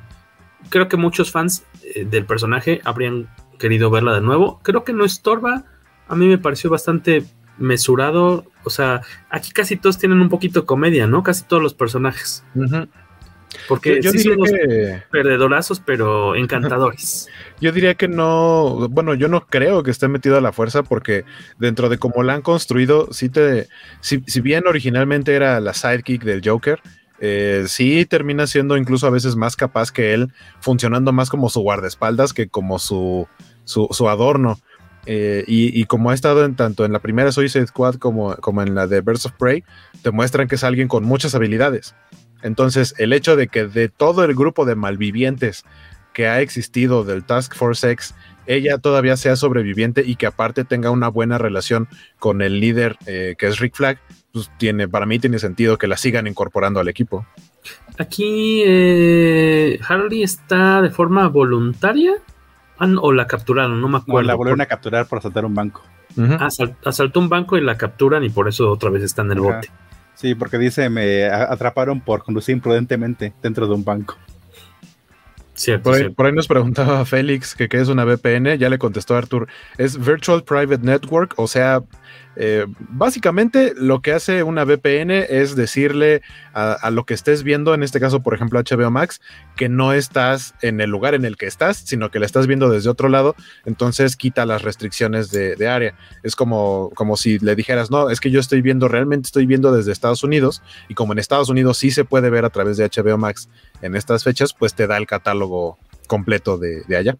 creo que muchos fans eh, del personaje habrían querido verla de nuevo. Creo que no estorba. A mí me pareció bastante mesurado. O sea, aquí casi todos tienen un poquito de comedia, ¿no? Casi todos los personajes. Uh -huh. Porque yo sí diría que... perdedorazos, pero encantadores. [laughs] Yo diría que no, bueno, yo no creo que esté metido a la fuerza porque dentro de cómo la han construido, sí te, si, si bien originalmente era la sidekick del Joker, eh, sí termina siendo incluso a veces más capaz que él, funcionando más como su guardaespaldas que como su, su, adorno. Eh, y, y, como ha estado en tanto en la primera Suicide Squad como, como en la de Birds of Prey, te muestran que es alguien con muchas habilidades. Entonces, el hecho de que de todo el grupo de malvivientes que ha existido del Task Force X, ella todavía sea sobreviviente y que aparte tenga una buena relación con el líder eh, que es Rick Flag, pues tiene, para mí tiene sentido que la sigan incorporando al equipo. Aquí eh, Harley está de forma voluntaria Ah, no, o la capturaron, no me acuerdo. No, la volvieron a capturar por asaltar un banco. Asal- asaltó un banco y la capturan y por eso otra vez está en el Ajá. bote. Sí, porque dice, me a- atraparon por conducir imprudentemente dentro de un banco. Cierto, Por ahí, cierto. por ahí nos preguntaba Félix que qué es una VPN, ya le contestó Arthur, es Virtual Private Network, o sea, eh, básicamente lo que hace una VPN es decirle a, lo que estés viendo, en este caso, por ejemplo, HBO Max, que no estás en el lugar en el que estás, sino que la estás viendo desde otro lado, entonces quita las restricciones de, de área. Es como, como si le dijeras, no, es que yo estoy viendo, realmente estoy viendo desde Estados Unidos, y como en Estados Unidos sí se puede ver a través de HBO Max en estas fechas, pues te da el catálogo completo de, de allá.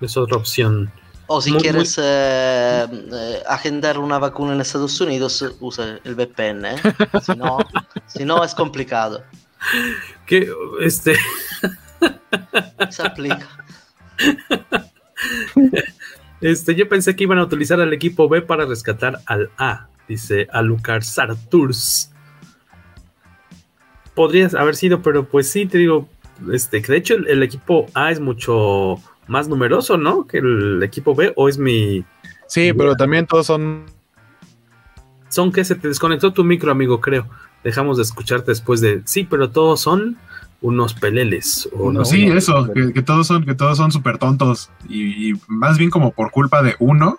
Es otra opción. O si Muy, quieres eh, eh, agendar una vacuna en Estados Unidos, usa el VPN. ¿eh? Si no, si no es complicado. Que este. Se aplica. Este, yo pensé que iban a utilizar al equipo B para rescatar al A, dice Alucard Sarturs. Podría haber sido, pero pues sí, te digo, este, que de hecho el, el equipo A es mucho más numeroso, ¿no? Que el equipo B, o es mi. Sí, pero también todos son. Son que se te desconectó tu micro, amigo, creo. Dejamos de escucharte después de. Sí, pero todos son unos peleles. O no, sí, eso, que, que todos son, que todos son súper tontos. Y, y más bien como por culpa de uno,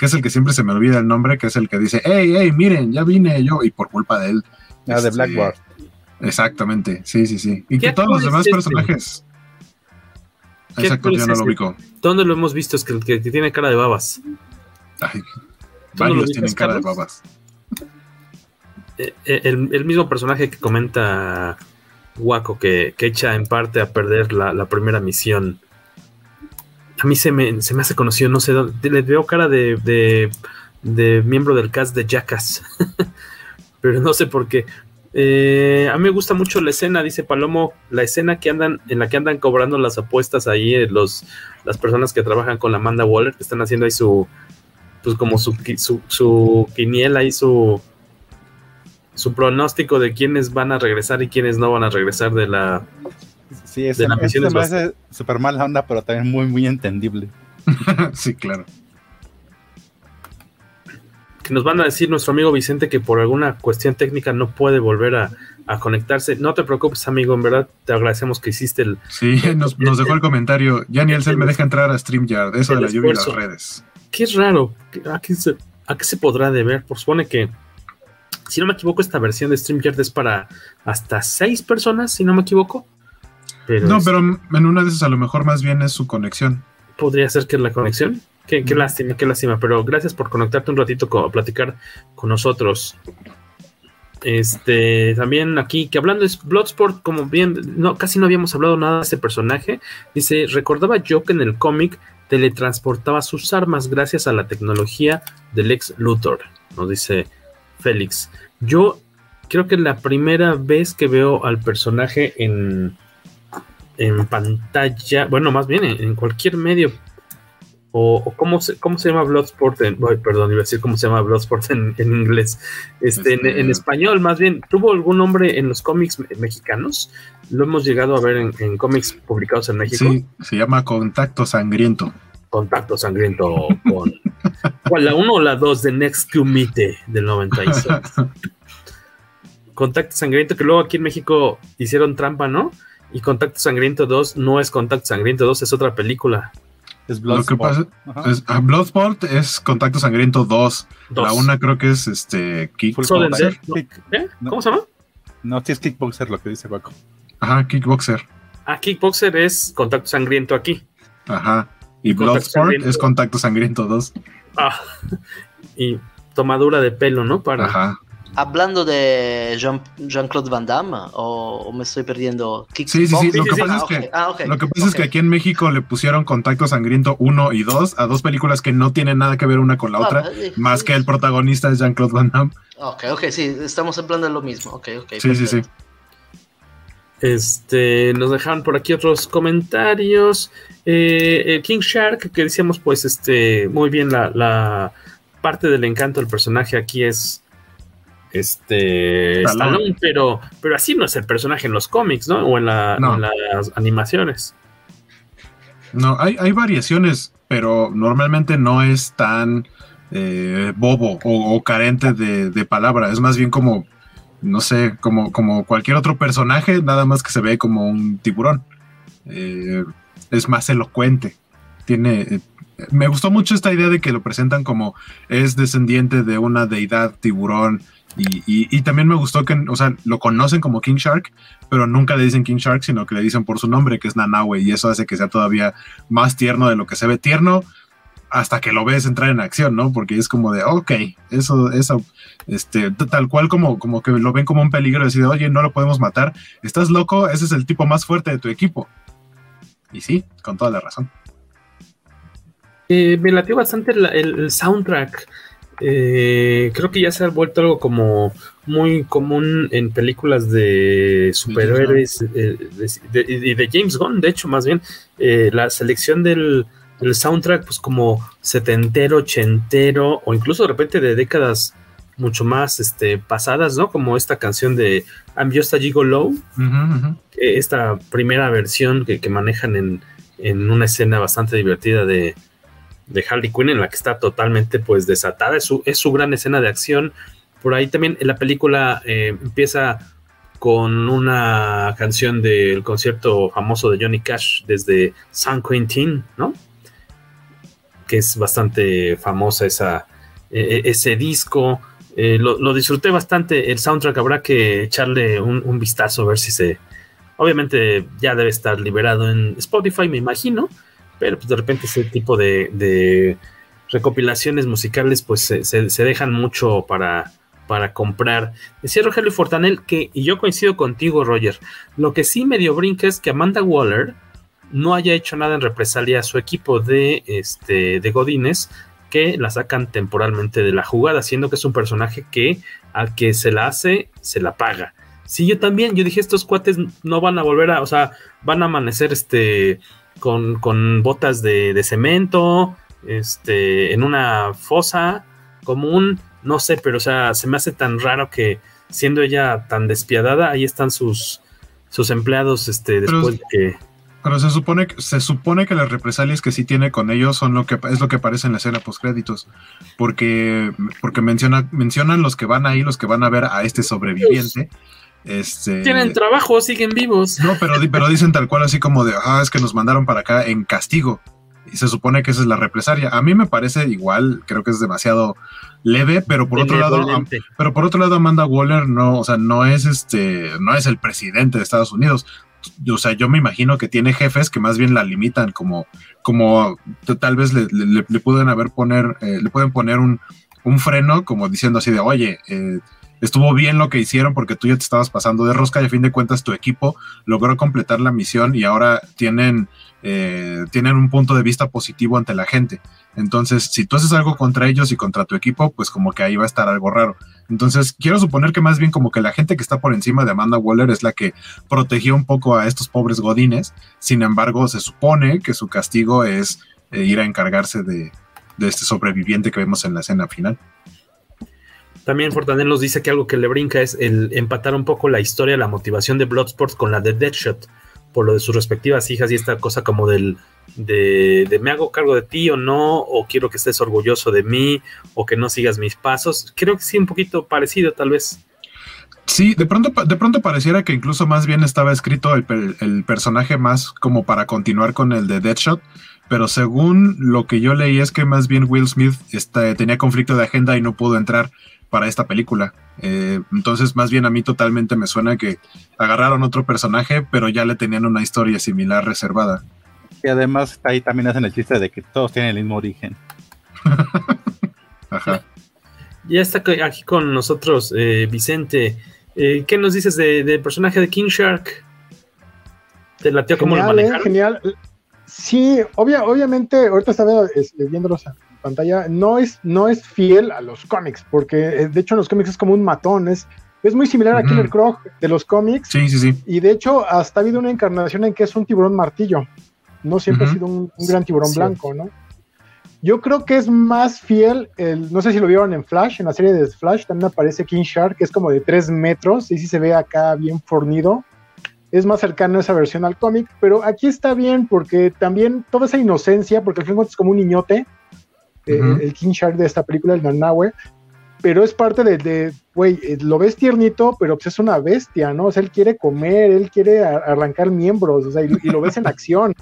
que es el que siempre se me olvida el nombre, que es el que dice, hey, hey, miren, ya vine yo, y por culpa de él. Ah, de este, Blackboard. Exactamente, sí, sí, sí. Y ¿Qué que todos los demás es este? personajes. ¿Qué Exacto, yo no lo ubico. ¿Dónde lo hemos visto? Es que el que, que tiene cara de babas. Ay, ¿Tú no lo varios tienen cara de babas. Eh, eh, el, el mismo personaje que comenta Waco que, que echa en parte a perder la, la primera misión. A mí se me, se me hace conocido, no sé dónde. Le veo cara de, de, de miembro del cast de Jackass. [laughs] Pero no sé por qué. Eh, a mí me gusta mucho la escena, dice Palomo, la escena que andan, en la que andan cobrando las apuestas ahí, eh, los, las personas que trabajan con la Amanda Waller, que están haciendo ahí su, pues como su, su, su quiniela y su, su pronóstico de quiénes van a regresar y quiénes no van a regresar de la, Sí, de la misión se es me hace súper mala onda, pero también muy, muy entendible. [laughs] sí, claro. Que nos van a decir nuestro amigo Vicente que por alguna cuestión técnica no puede volver a, a conectarse. No te preocupes, amigo, en verdad te agradecemos que hiciste el, Sí, nos, nos dejó el comentario. Ya ni él se me deja entrar a StreamYard, eso de la lluvia y las redes. Qué raro. ¿A qué, se, ¿A qué se podrá deber? Pues supone que, si no me equivoco, esta versión de StreamYard es para hasta seis personas, si no me equivoco. Pero No, es- pero en una de esas a lo mejor más bien es su conexión. podría ser que la conexión. Qué, qué lástima, qué lástima. Pero gracias por conectarte un ratito a platicar con nosotros. Este, también aquí, que hablando es Bloodsport, como bien, no, casi no habíamos hablado nada de ese personaje. Dice, recordaba yo que en el cómic teletransportaba sus armas gracias a la tecnología del ex Luthor, nos dice Félix. Yo creo que la primera vez que veo al personaje en, en pantalla, bueno, más bien en, en cualquier medio, o, o cómo, se, cómo se llama Bloodsport en, perdón, iba a decir cómo se llama Bloodsport en, en inglés, este, en, en español más bien, ¿tuvo algún nombre en los cómics me- mexicanos? Lo hemos llegado a ver en, en cómics publicados en México. Sí, se llama Contacto Sangriento. Contacto Sangriento con... [laughs] ¿Cuál, la 1 o la 2 de Next Meet del 96? Contacto Sangriento, que luego aquí en México hicieron trampa, ¿no? Y Contacto Sangriento 2 no es Contacto Sangriento 2, es otra película. Es Lo que pasa Ajá. es ah, Bloodsport es Contacto Sangriento 2. Dos. La una creo que es este Kickboxer. ¿Eh? ¿Cómo se llama? No, sí es Kickboxer lo que dice Paco. Ajá, Kickboxer. Ah, Kickboxer es Contacto Sangriento aquí. Ajá. Y Bloodsport es Contacto Sangriento 2. Ah, [laughs] y tomadura de pelo, ¿no? Para... Ajá. Hablando de Jean- Jean-Claude Van Damme, o, o me estoy perdiendo. Sí, sí, sí. Lo que pasa, es, que, Ah, ok. lo que, pasa es que aquí en México le pusieron Contacto Sangriento 1 y 2 a dos películas que no tienen nada que ver una con la Ah, otra, eh, más que el protagonista es Jean-Claude Van Damme. Ok, ok, sí, estamos hablando de lo mismo. Ok, ok. Sí, sí, sí. Este, nos dejaron por aquí otros comentarios. Eh, el King Shark, que decíamos, pues, este, muy bien, la, la parte del encanto del personaje aquí es este Stallone. Stallone, pero, pero así no es el personaje en los cómics, ¿no? O en, la- No. en las animaciones. No, hay, hay variaciones, pero normalmente no es tan eh, bobo o, carente de, de palabra. Es más bien como, no sé, como, como cualquier otro personaje, nada más que se ve como un tiburón. Eh, es más elocuente. Tiene. eh, me gustó mucho esta idea de que lo presentan como es descendiente de una deidad tiburón. Y, también me gustó que, o sea, lo conocen como King Shark, pero nunca le dicen King Shark, sino que le dicen por su nombre, que es Nanawe, y eso hace que sea todavía más tierno de lo que se ve tierno hasta que lo ves entrar en acción, ¿no? Porque es como de, ok, eso, eso, este, tal cual como, como que lo ven como un peligro, decir, oye, no lo podemos matar, estás loco, ese es el tipo más fuerte de tu equipo. Y sí, con toda la razón. Eh, me latió bastante el soundtrack. Eh, creo que ya se ha vuelto algo como muy común en películas de superhéroes eh, de, de- y de James Gunn, de hecho, más bien. Eh, la selección del, del soundtrack, pues como setentero, ochentero, o incluso de repente de décadas mucho más este, pasadas, ¿no? Como esta canción de I'm Just a Gigolo, eh, esta primera versión que, que manejan en, en una escena bastante divertida de, de Harley Quinn en la que está totalmente pues desatada, es su, es su gran escena de acción. Por ahí también la película eh, empieza con una canción del concierto famoso de Johnny Cash desde San Quentin, ¿no? Que es bastante famosa esa, eh, ese disco. Eh, lo, lo disfruté bastante. El soundtrack habrá que echarle un, un vistazo a ver si se. Obviamente ya debe estar liberado en Spotify, me imagino. Pero pues de repente ese tipo de, recopilaciones musicales pues se dejan mucho para, para comprar. Decía Rogelio Fortanel que, y yo coincido contigo, Roger, lo que sí medio brinca es que Amanda Waller no haya hecho nada en represalia a su equipo de, este, de Godines que la sacan temporalmente de la jugada, siendo que es un personaje que al que se la hace, se la paga. Sí, yo también, yo dije, estos cuates no van a volver a, o sea, van a amanecer este con, con botas de, de cemento, este, en una fosa común, no sé, pero o sea, se me hace tan raro que siendo ella tan despiadada, ahí están sus, sus empleados, este, Pero- después de que Pero se supone, que- se supone que las represalias que sí tiene con ellos son lo que es lo que aparece en la escena post créditos. Porque, porque menciona, mencionan los que van ahí, los que van a ver a este sobreviviente. Este, tienen trabajo, siguen vivos. No, pero, di- pero dicen tal cual así como de, ah, es que nos mandaron para acá en castigo. Y se supone que esa es la represalia. A mí me parece igual, creo que es demasiado leve, pero por otro lado, pero por otro lado Amanda Waller no, o sea, no es este, no es el presidente de Estados Unidos. O sea, yo me imagino que tiene jefes que más bien la limitan, como, como tal vez le, le- le pueden haber poner, eh, le pueden poner un, un freno, como diciendo así de, oye, eh, estuvo bien lo que hicieron porque tú ya te estabas pasando de rosca y a fin de cuentas tu equipo logró completar la misión y ahora tienen, eh, tienen un punto de vista positivo ante la gente. Entonces, si tú haces algo contra ellos y contra tu equipo, pues como que ahí va a estar algo raro. Entonces, quiero suponer que más bien como que la gente que está por encima de Amanda Waller es la que protegió un poco a estos pobres godines. Sin embargo, se supone que su castigo es eh, ir a encargarse de, de este sobreviviente que vemos en la escena final. También Fortanel nos dice que algo que le brinca es el empatar un poco la historia, la motivación de Bloodsport con la de Deadshot, por lo de sus respectivas hijas y esta cosa como del de, de me hago cargo de ti o no, o quiero que estés orgulloso de mí, o que no sigas mis pasos. Creo que sí, un poquito parecido tal vez. Sí, de pronto, de pronto pareciera que incluso más bien estaba escrito el, el personaje más como para continuar con el de Deadshot, pero según lo que yo leí es que más bien Will Smith este, tenía conflicto de agenda y no pudo entrar para esta película. Eh, entonces, más bien a mí totalmente me suena que agarraron otro personaje, pero ya le tenían una historia similar reservada. Y además ahí también hacen el chiste de que todos tienen el mismo origen. [laughs] Ajá. Ya está aquí con nosotros eh, Vicente. Eh, ¿Qué nos dices de- del personaje de King Shark? ¿Te latió cómo lo Genial, ¿eh? manejaron? genial. Sí, obvia, obviamente, ahorita estaba es- viéndolos pantalla, no es, no es fiel a los cómics, porque eh, de hecho en los cómics es como un matón, es, es muy similar a. Killer Croc de los cómics, Sí, sí, sí. y de hecho hasta ha habido una encarnación en que es un tiburón martillo, no siempre ha sido un, un gran tiburón blanco, ¿no? Yo creo que es más fiel, el, no sé si lo vieron en Flash, en la serie de Flash también aparece King Shark, que es como de 3 metros, y sí se ve acá bien fornido. es más cercano a esa versión al cómic, pero aquí está bien porque también toda esa inocencia, porque al fin es como un niñote, uh -huh. el King Shark de esta película, el Nanahue, pero es parte de, güey, eh, lo ves tiernito, pero pues es una bestia, ¿no? O sea, él quiere comer, él quiere arrancar miembros, o sea, y, y lo ves en acción.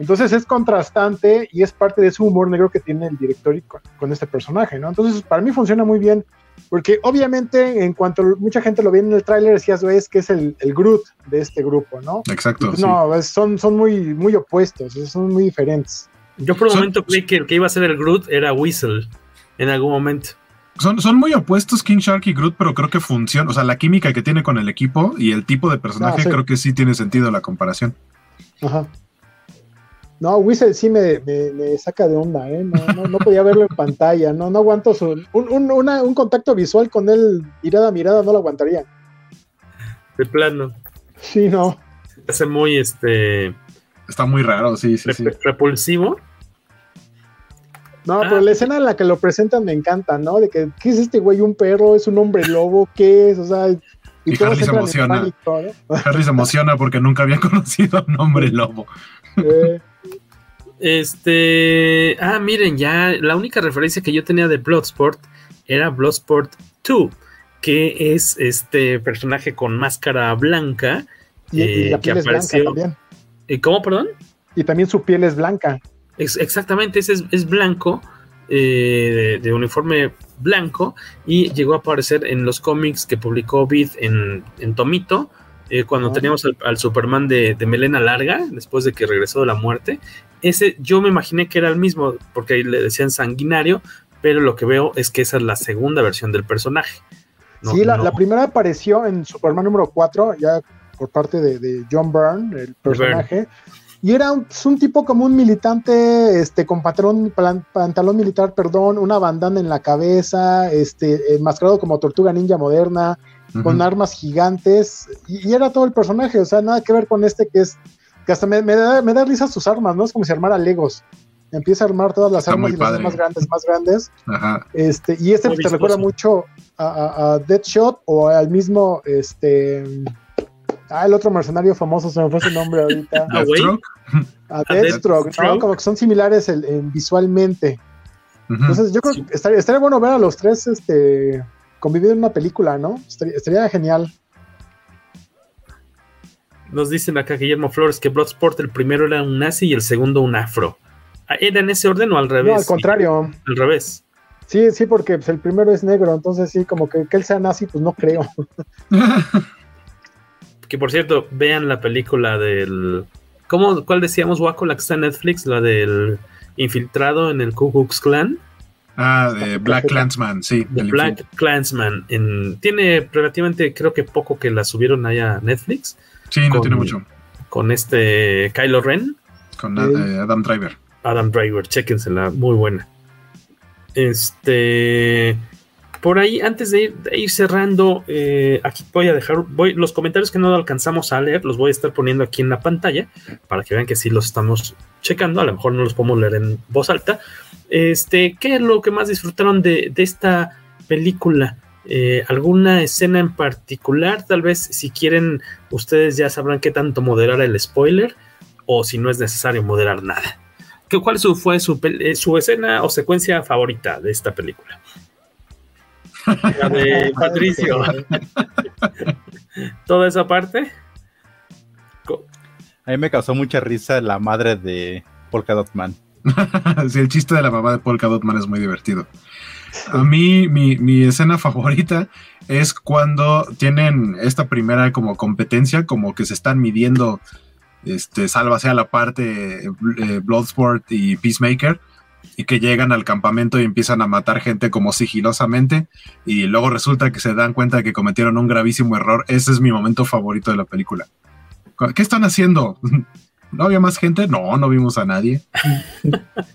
Entonces es contrastante y es parte de ese humor negro que tiene el director con, con, este personaje, ¿no? Entonces para mí funciona muy bien, porque obviamente en cuanto mucha gente lo ve en el tráiler, decías, es que es el, el, Groot de este grupo, ¿no? Exacto. Pues, sí. No, son, son muy, muy opuestos, son muy diferentes. Yo por un momento creí que el que iba a ser el Groot era Whistle, en algún momento. Son, son, muy opuestos King Shark y Groot, pero creo que funciona. O sea, la química que tiene con el equipo y el tipo de personaje, ah, sí. creo que sí tiene sentido la comparación. Ajá. No, Whistle sí me, me, me, saca de onda, ¿eh? No, no, no, podía verlo en pantalla, no, no aguanto su, un, un, una, un, contacto visual con él, mirada a mirada, no lo aguantaría. De plano. Sí, no. Hace muy, este... Está muy raro, sí, sí, rep sí. Repulsivo. No, ah, pero la escena en la que lo presentan me encanta, ¿no? De que, ¿qué es este güey? ¿Un perro? ¿Es un hombre lobo? ¿Qué es? O sea... Y, y Harry se emociona. Pánico, ¿no? [laughs] Harry se emociona porque nunca había [laughs] conocido a un hombre lobo. Eh. Este. Ah, miren, ya la única referencia que yo tenía de Bloodsport era Bloodsport 2, que es este personaje con máscara blanca. Y, eh, y la piel que es blanca también. ¿Cómo, perdón? Y también su piel es blanca. Es, exactamente, ese es, es blanco, eh, de, de, uniforme blanco, y llegó a aparecer en los cómics que publicó Vid en, en Tomito. Eh, cuando oh. teníamos al, al Superman de, de, melena larga, después de que regresó de la muerte, ese yo me imaginé que era el mismo, porque ahí le decían sanguinario, pero lo que veo es que esa es la segunda versión del personaje. No, sí, la, no. la, primera apareció en Superman número 4, ya por parte de, de John Byrne, el personaje. Byrne. Y era un, un, tipo como un militante, este, con patrón, pantalón militar, perdón, una bandana en la cabeza, este, enmascarado como tortuga ninja moderna, uh -huh. con armas gigantes, y, y, era todo el personaje, o sea, nada que ver con este que es que hasta me, me, da, me da risa sus armas, ¿no? Es como si armara Legos. Empieza a armar todas las Está armas y las más grandes, más grandes. Ajá. Este, y este te recuerda mucho a, a, a, Deadshot o al mismo, este, ah, el otro mercenario famoso, se me fue su nombre ahorita. [laughs] Deathstroke. A Deathstroke, ¿no? Como que son similares el, el, visualmente. Uh -huh. Entonces yo creo sí. que estaría, estaría, bueno ver a los tres, este, convivir en una película, ¿no? Estaría, estaría genial. Nos dicen acá Guillermo Flores que Bloodsport el primero era un nazi y el segundo un afro. ¿Era en ese orden o al revés? No, al contrario. Al revés. Sí, sí, porque pues, el primero es negro, entonces sí, como que, que él sea nazi, pues no creo. [laughs] que por cierto, vean la película del. ¿Cómo, ¿Cuál decíamos, Waco? La que está en Netflix, la del infiltrado en el Ku Klux Klan. Ah, de Black Clansman, sí. De Black Clansman. En, tiene relativamente, creo que poco que la subieron allá a Netflix. Sí, no tiene mucho. Con este Kylo Ren. Con eh, Adam Driver. Adam Driver, chéquensela, muy buena. Este. Por ahí, antes de ir, cerrando, eh, aquí voy a dejar voy, los comentarios que no alcanzamos a leer, los voy a estar poniendo aquí en la pantalla para que vean que sí los estamos checando. A lo mejor no los podemos leer en voz alta. Este, ¿qué es lo que más disfrutaron de, esta película? Eh, alguna escena en particular, tal vez si quieren, ustedes ya sabrán qué tanto moderar el spoiler o si no es necesario moderar nada. ¿Qué, ¿Cuál fue eh, su, escena o secuencia favorita de esta película? La de [laughs] Patricio. Toda esa parte. A mí me causó mucha risa la madre de Polka Dot Man. [laughs] sí, el chiste de la mamá de Polka Dot Man es muy divertido. A mí, mi, mi, escena favorita es cuando tienen esta primera como competencia, como que se están midiendo, este, sálvase a la parte eh, Bloodsport y Peacemaker, y que llegan al campamento y empiezan a matar gente como sigilosamente, y luego resulta que se dan cuenta de que cometieron un gravísimo error. Ese es mi momento favorito de la película. ¿Qué están haciendo? [laughs] ¿No había más gente? No, no vimos a nadie.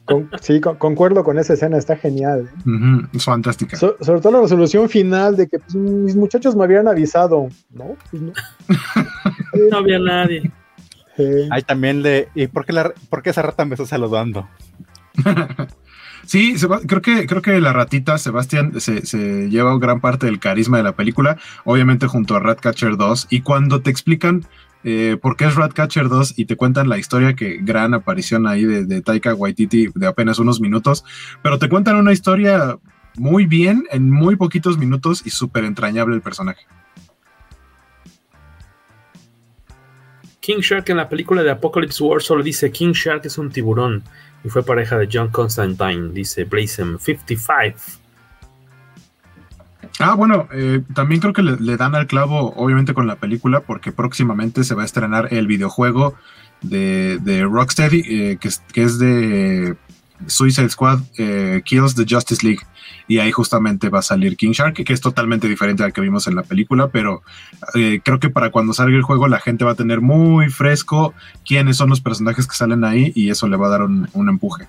Con, sí, con, concuerdo con esa escena, está genial. ¿eh? Uh -huh, es fantástica. So, sobre todo la resolución final de que pues, mis muchachos me habían avisado. No, pues no. [laughs] no había nadie. Eh. Ahí también le. ¿Y por qué, la, por qué esa rata empezó saludando? [laughs] Sí, creo que, creo que la ratita, Sebastián, se, lleva gran parte del carisma de la película, obviamente junto a Ratcatcher 2, y cuando te explican eh, porque es Ratcatcher 2 y te cuentan la historia que gran aparición ahí de, de Taika Waititi de apenas unos minutos, pero te cuentan una historia muy bien en muy poquitos minutos y súper entrañable el personaje. King Shark en la película de Apocalypse War solo dice King Shark es un tiburón y fue pareja de John Constantine, dice Blazem 55. Ah, bueno, eh, también creo que le, dan al clavo, obviamente, con la película, porque próximamente se va a estrenar el videojuego de, de Rocksteady, eh, que, que, es, de Suicide Squad eh, Kills the Justice League. Y ahí justamente va a salir King Shark, que es totalmente diferente al que vimos en la película, pero eh, creo que para cuando salga el juego la gente va a tener muy fresco quiénes son los personajes que salen ahí y eso le va a dar un, un empuje.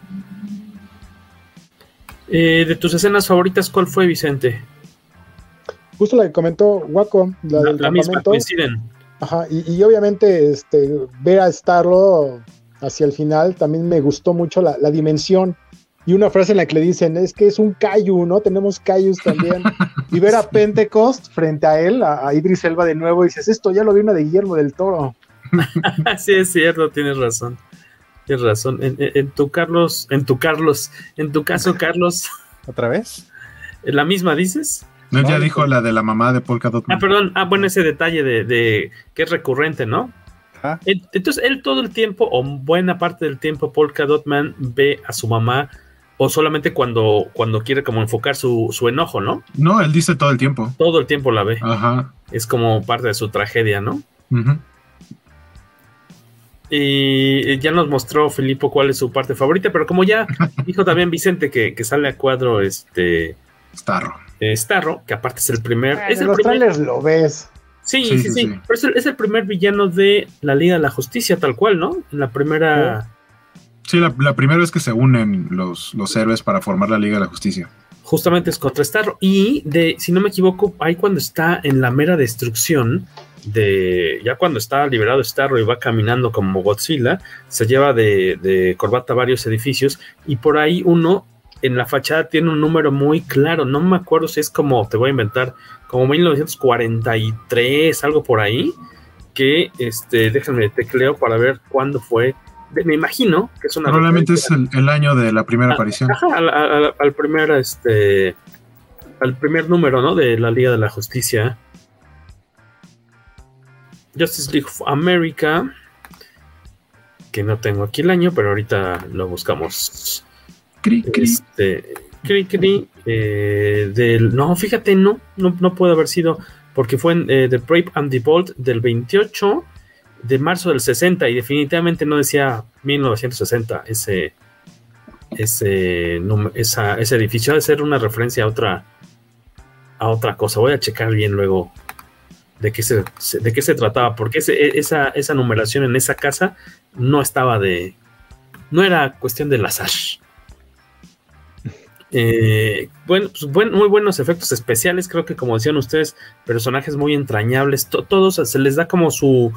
Eh, de tus escenas favoritas, ¿cuál fue, Vicente? Justo la que comentó Waco, la, la, del la misma, coinciden. Ajá, y, y, obviamente este, ver a Starlo hacia el final también me gustó mucho la, la, dimensión. Y una frase en la que le dicen, es que es un Cayu, ¿no? Tenemos Cayus también. [laughs] y ver a Pentecost frente a él, a, a, Idris Elba de nuevo, y dices, esto ya lo vi una de Guillermo del Toro. [laughs] sí, es cierto, tienes razón. Tienes razón. En, en, en, tu Carlos, en tu Carlos, en tu caso, Carlos. [laughs] ¿Otra vez? ¿La misma dices? No, ya dijo la de la mamá de Polka Dot. Ah, perdón. Ah, bueno, ese detalle de, de que es recurrente, ¿no? Ajá. Entonces, él todo el tiempo, o buena parte del tiempo, Polka Dot Man ve a su mamá, o solamente cuando, cuando quiere como enfocar su, su enojo, ¿no? No, él dice todo el tiempo. Todo el tiempo la ve. Ajá. Es como parte de su tragedia, ¿no? Uh -huh. Y ya nos mostró Filipo cuál es su parte favorita, pero como ya [laughs] dijo también Vicente que, que sale a cuadro este Starro. Eh, Starro, que aparte es el primer. Bueno, es el los primer, trailers lo ves. Sí, sí, sí. sí, sí. Pero es el, es el, primer villano de la Liga de la Justicia, tal cual, ¿no? En la primera. Sí, la, la primera vez que se unen los, los héroes para formar la Liga de la Justicia. Justamente es contra Starro. Y de, si no me equivoco, ahí cuando está en la mera destrucción, de ya cuando está liberado Starro y va caminando como Godzilla, se lleva de, de, corbata varios edificios y por ahí uno en la fachada tiene un número muy claro, no me acuerdo si es como, te voy a inventar, como 1943, algo por ahí, que este, déjenme tecleo para ver cuándo fue. Me imagino que es una. Probablemente es el, el, año de la primera a, aparición. Ajá, al, al, al, primer, este, al primer número, ¿no? De la Liga de la Justicia. Justice League of America. Que no tengo aquí el año, pero ahorita lo buscamos. Cri, cri. Este, cri, cri, eh, del, no, fíjate, no, no, no puede haber sido, porque fue en eh, The Brave and the Bold del 28 de marzo del 60 y definitivamente no decía 1960 ese, ese, ese edificio, debe ser una referencia a otra, a otra cosa. Voy a checar bien luego de qué se, de qué se trataba, porque ese, esa, esa numeración en esa casa no estaba de, no era cuestión del azar. Eh, bueno, pues buen, muy buenos efectos especiales, creo que como decían ustedes, personajes muy entrañables, to todos se les da como su,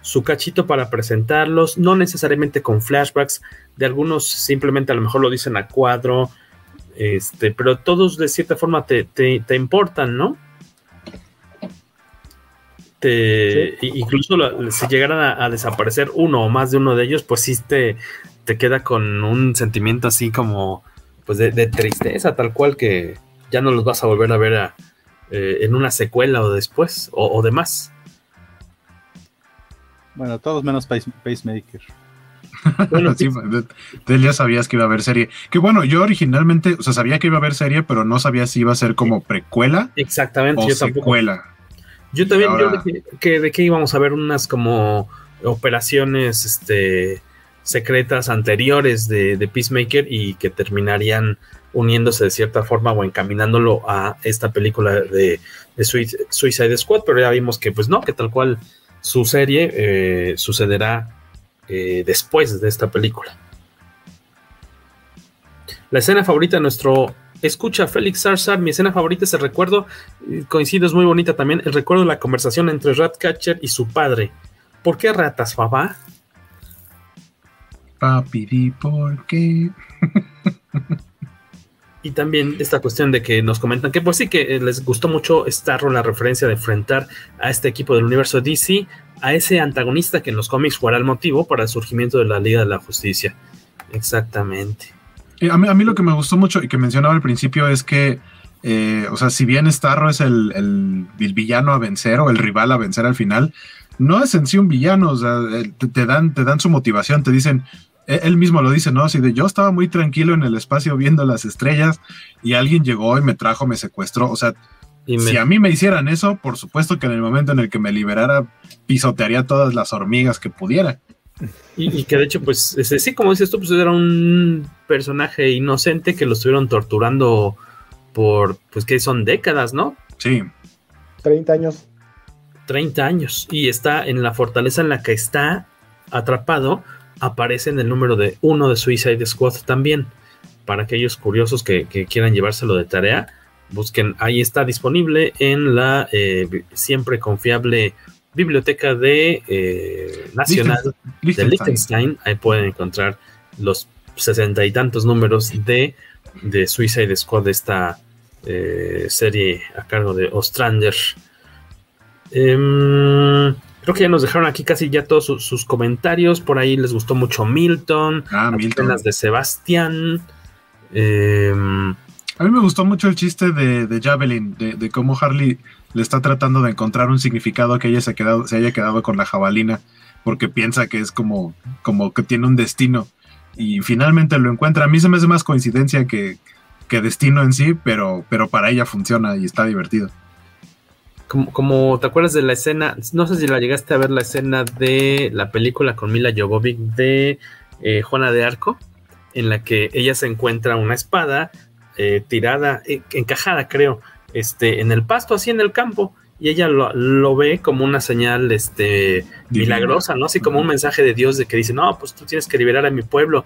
su cachito para presentarlos, no necesariamente con flashbacks, de algunos simplemente a lo mejor lo dicen a cuadro, este, pero todos de cierta forma te, te, te importan, ¿no? Te, sí. Incluso lo, si llegaran a, a, desaparecer uno o más de uno de ellos, pues sí te, te queda con un sentimiento así como pues de, de, tristeza, tal cual que ya no los vas a volver a ver a, eh, en una secuela o después, o, o demás. Bueno, todos menos pace, Pacemaker. Bueno, [laughs] sí, de, ya sabías que iba a haber serie. Que bueno, yo originalmente, o sea, sabía que iba a haber serie, pero no sabía si iba a ser como precuela. Exactamente, o yo secuela. Tampoco. Yo también, ahora... yo de que, que, de que íbamos a ver unas como operaciones, este, secretas anteriores de, de, Peacemaker y que terminarían uniéndose de cierta forma o encaminándolo a esta película de, de Suicide Squad, pero ya vimos que pues no, que tal cual su serie eh, sucederá eh, después de esta película. La escena favorita de nuestro escucha Félix Sarsar, mi escena favorita es el recuerdo, coincido, es muy bonita también, el recuerdo de la conversación entre Ratcatcher y su padre. ¿Por qué ratas, papá? Papi, di por qué. Y también esta cuestión de que nos comentan que pues sí que eh, les gustó mucho esta la referencia de enfrentar a este equipo del universo DC, a ese antagonista que en los cómics fuera el motivo para el surgimiento de la Liga de la Justicia. Exactamente. A mí, a mí lo que me gustó mucho y que mencionaba al principio es que, eh, o sea, si bien Starro es el, el, villano a vencer o el rival a vencer al final, no es en sí un villano, o sea, te, dan, te dan su motivación, te dicen, él mismo lo dice, ¿no? Así de yo estaba muy tranquilo en el espacio viendo las estrellas y alguien llegó y me trajo, me secuestró. O sea, si a mí me hicieran eso, por supuesto que en el momento en el que me liberara, pisotearía todas las hormigas que pudiera. Y, que de hecho, pues, ese, sí, como dices tú, pues era un personaje inocente que lo estuvieron torturando por, pues que son décadas, ¿no? Sí. 30 años. 30 años. Y está en la fortaleza en la que está atrapado aparece en el número de uno de Suicide Squad también. Para aquellos curiosos que, quieran llevárselo de tarea, busquen, ahí está disponible en la eh, siempre confiable biblioteca de eh, nacional de Liechtenstein. Ahí pueden encontrar los sesenta y tantos números de, de Suicide Squad, de esta eh, serie a cargo de Ostrander. Em, Creo que ya nos dejaron aquí casi ya todos sus, comentarios. Por ahí les gustó mucho Milton. Ah, Milton. Las de Sebastián. Em, a mí me gustó mucho el chiste de, Javelin, de, cómo Harley le está tratando de encontrar un significado que ella se, quedado, se haya quedado con la jabalina, porque piensa que es como, como que tiene un destino. Y finalmente lo encuentra. A mí se me hace más coincidencia que, que destino en sí, pero, pero para ella funciona y está divertido como, te acuerdas de la escena, no sé si la llegaste a ver la escena de la película con Mila Jovovic de eh, Juana de Arco, en la que ella se encuentra una espada eh, tirada, eh, encajada creo, este, en el pasto, así en el campo, y ella lo, ve como una señal este, milagrosa, ¿no? Así como un mensaje de Dios de que dice, no, pues tú tienes que liberar a mi pueblo.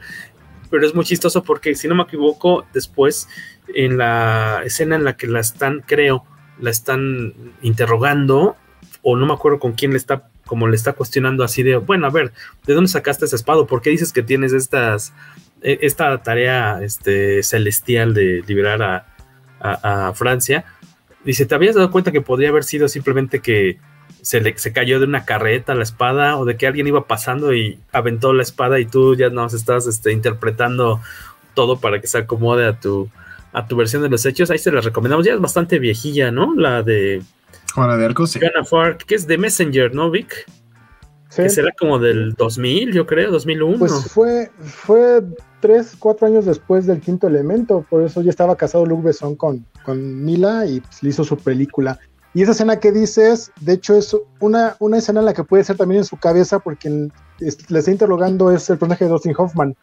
Pero es muy chistoso porque, si no me equivoco, después en la escena en la que la están, creo, la están interrogando, o no me acuerdo con quién le está, como le está cuestionando así de, bueno, a ver, ¿de dónde sacaste ese espado? ¿Por qué dices que tienes estas, e, esta tarea este, celestial de liberar a, Francia? Dice, ¿te habías dado cuenta que podría haber sido simplemente que se, le, se cayó de una carreta la espada o de que alguien iba pasando y aventó la espada y tú ya nos estás este, interpretando todo para que se acomode a tu, a tu versión de los hechos, ahí se las recomendamos. Ya es bastante viejilla, ¿no? La de Juana de Arco, sí. que es de Messenger, ¿no, Vic? Sí. Que será como del 2000, yo creo, 2001. Pues fue, fue tres, cuatro años después del quinto elemento, por eso ya estaba casado Luc Besson con, con Mila y pues, le hizo su película. Y esa escena que dices, de hecho, es una, una escena en la que puede ser también en su cabeza, porque le está interrogando es el personaje de Dustin Hoffman,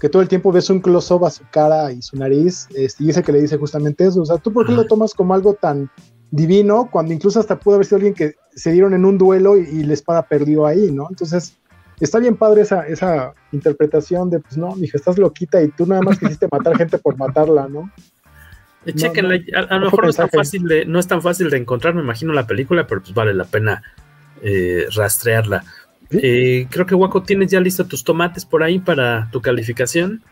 que todo el tiempo ves un close-up a su cara y su nariz, este, y ese que le dice justamente eso. O sea, ¿tú por qué lo tomas como algo tan divino cuando incluso hasta pudo haber sido alguien que se dieron en un duelo y, la espada perdió ahí, ¿no? Entonces, está bien padre esa, esa interpretación de, pues no, dije, estás loquita y tú nada más quisiste [laughs] matar gente por matarla, ¿no? Eh, chequenla, a, lo mejor no es, tan fácil de, no es tan fácil de encontrar, me imagino la película, pero pues vale la pena eh, rastrearla. Eh, creo que Waco tienes ya listo tus tomates por ahí para tu calificación.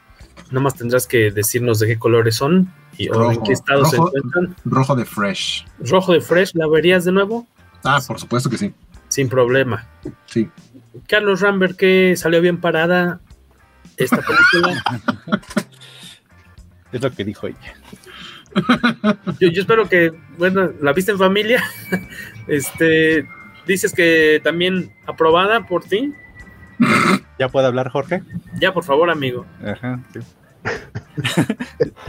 Nomás tendrás que decirnos de qué colores son y o en qué estado se encuentran. Rojo de Fresh. Rojo de Fresh, ¿la verías de nuevo? Ah, por supuesto que sí. Sin problema. Sí. Carlos Rambert, que salió bien parada esta película. [laughs] es lo que dijo ella. Yo, yo, espero que, bueno, la viste en familia. [laughs] este, dices que también aprobada por ti. ¿Ya puede hablar Jorge? Ya, por favor, amigo. Ajá.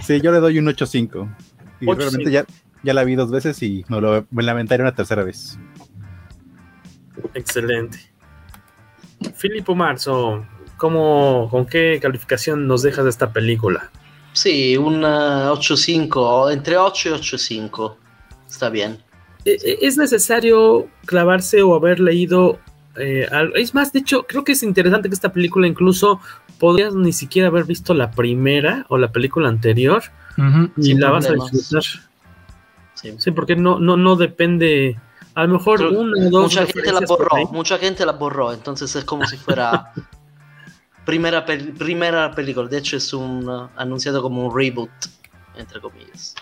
Sí, [laughs] yo le doy un 8.5. Y realmente ya, ya la vi dos veces y no lo, me lamentaré una tercera vez. Excelente. Filipo Marzo, ¿cómo, ¿con qué calificación nos dejas de esta película? Sí, un 8.5, entre 8 y 8.5. Está bien. Eh, eh, es necesario clavarse o haber leído eh, es más, de hecho, creo que es interesante que esta película incluso podrías ni siquiera haber visto la primera o la película anterior y la vas a disfrutar. Sí. porque no, no, no depende. A lo mejor una o dos. Mucha gente la borró, mucha gente la borró, entonces es como si fuera [laughs] primera, primera película. De hecho, es un uh, anunciado como un reboot. entre comillas.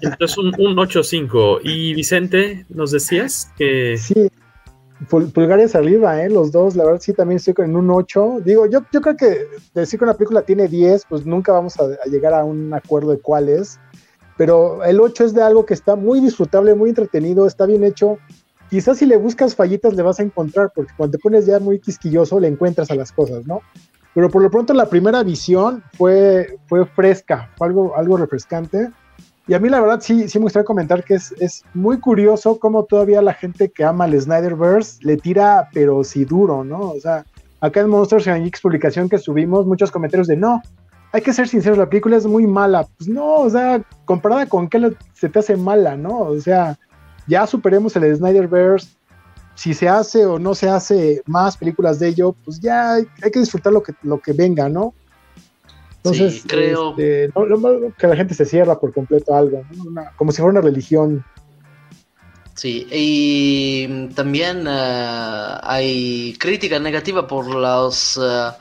Entonces un, un 8-5. Y Vicente, nos decías que... Sí, pulgares arriba, ¿eh? Los dos, la verdad sí, también estoy con un 8. Digo, yo, yo creo que decir que una película tiene 10, pues nunca vamos a, a, llegar a un acuerdo de cuál es. Pero el 8 es de algo que está muy disfrutable, muy entretenido, está bien hecho. Quizás si le buscas fallitas le vas a encontrar, porque cuando te pones ya muy quisquilloso le encuentras a las cosas, ¿no? Pero por lo pronto la primera visión fue, fue fresca, fue algo, algo refrescante. Y a mí la verdad sí, sí me gustaría comentar que es, es muy curioso cómo todavía la gente que ama el Snyderverse le tira, pero sí duro, ¿no? O sea, acá en Monsters and Geeks publicación que subimos, muchos comentarios de no, hay que ser sinceros, la película es muy mala. Pues no, o sea, comparada con qué se te hace mala, ¿no? O sea, ya superemos el Snyderverse. Si se hace o no se hace más películas de ello, pues ya hay, hay que disfrutar lo que, lo que venga, ¿no? Entonces, sí, creo este, no, no, que la gente se cierra por completo a algo, ¿no? una, como si fuera una religión. Sí, y también uh, hay crítica negativa por las uh,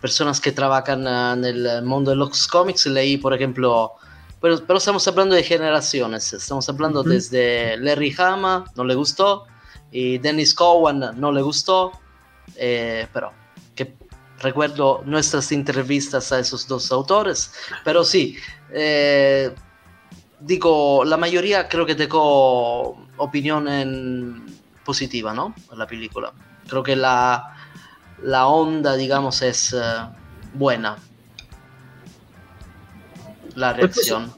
personas que trabajan uh, en el mundo de los cómics. Leí, por ejemplo, pero, pero estamos hablando de generaciones, estamos hablando uh -huh. desde Larry Hama, no le gustó, y Dennis Cowan no le gustó, eh, pero recuerdo nuestras entrevistas a esos dos autores, pero sí, eh, digo, la mayoría creo que dejó opinión en positiva, ¿no? La película. Creo que la, la onda, digamos, es uh, buena. La reacción.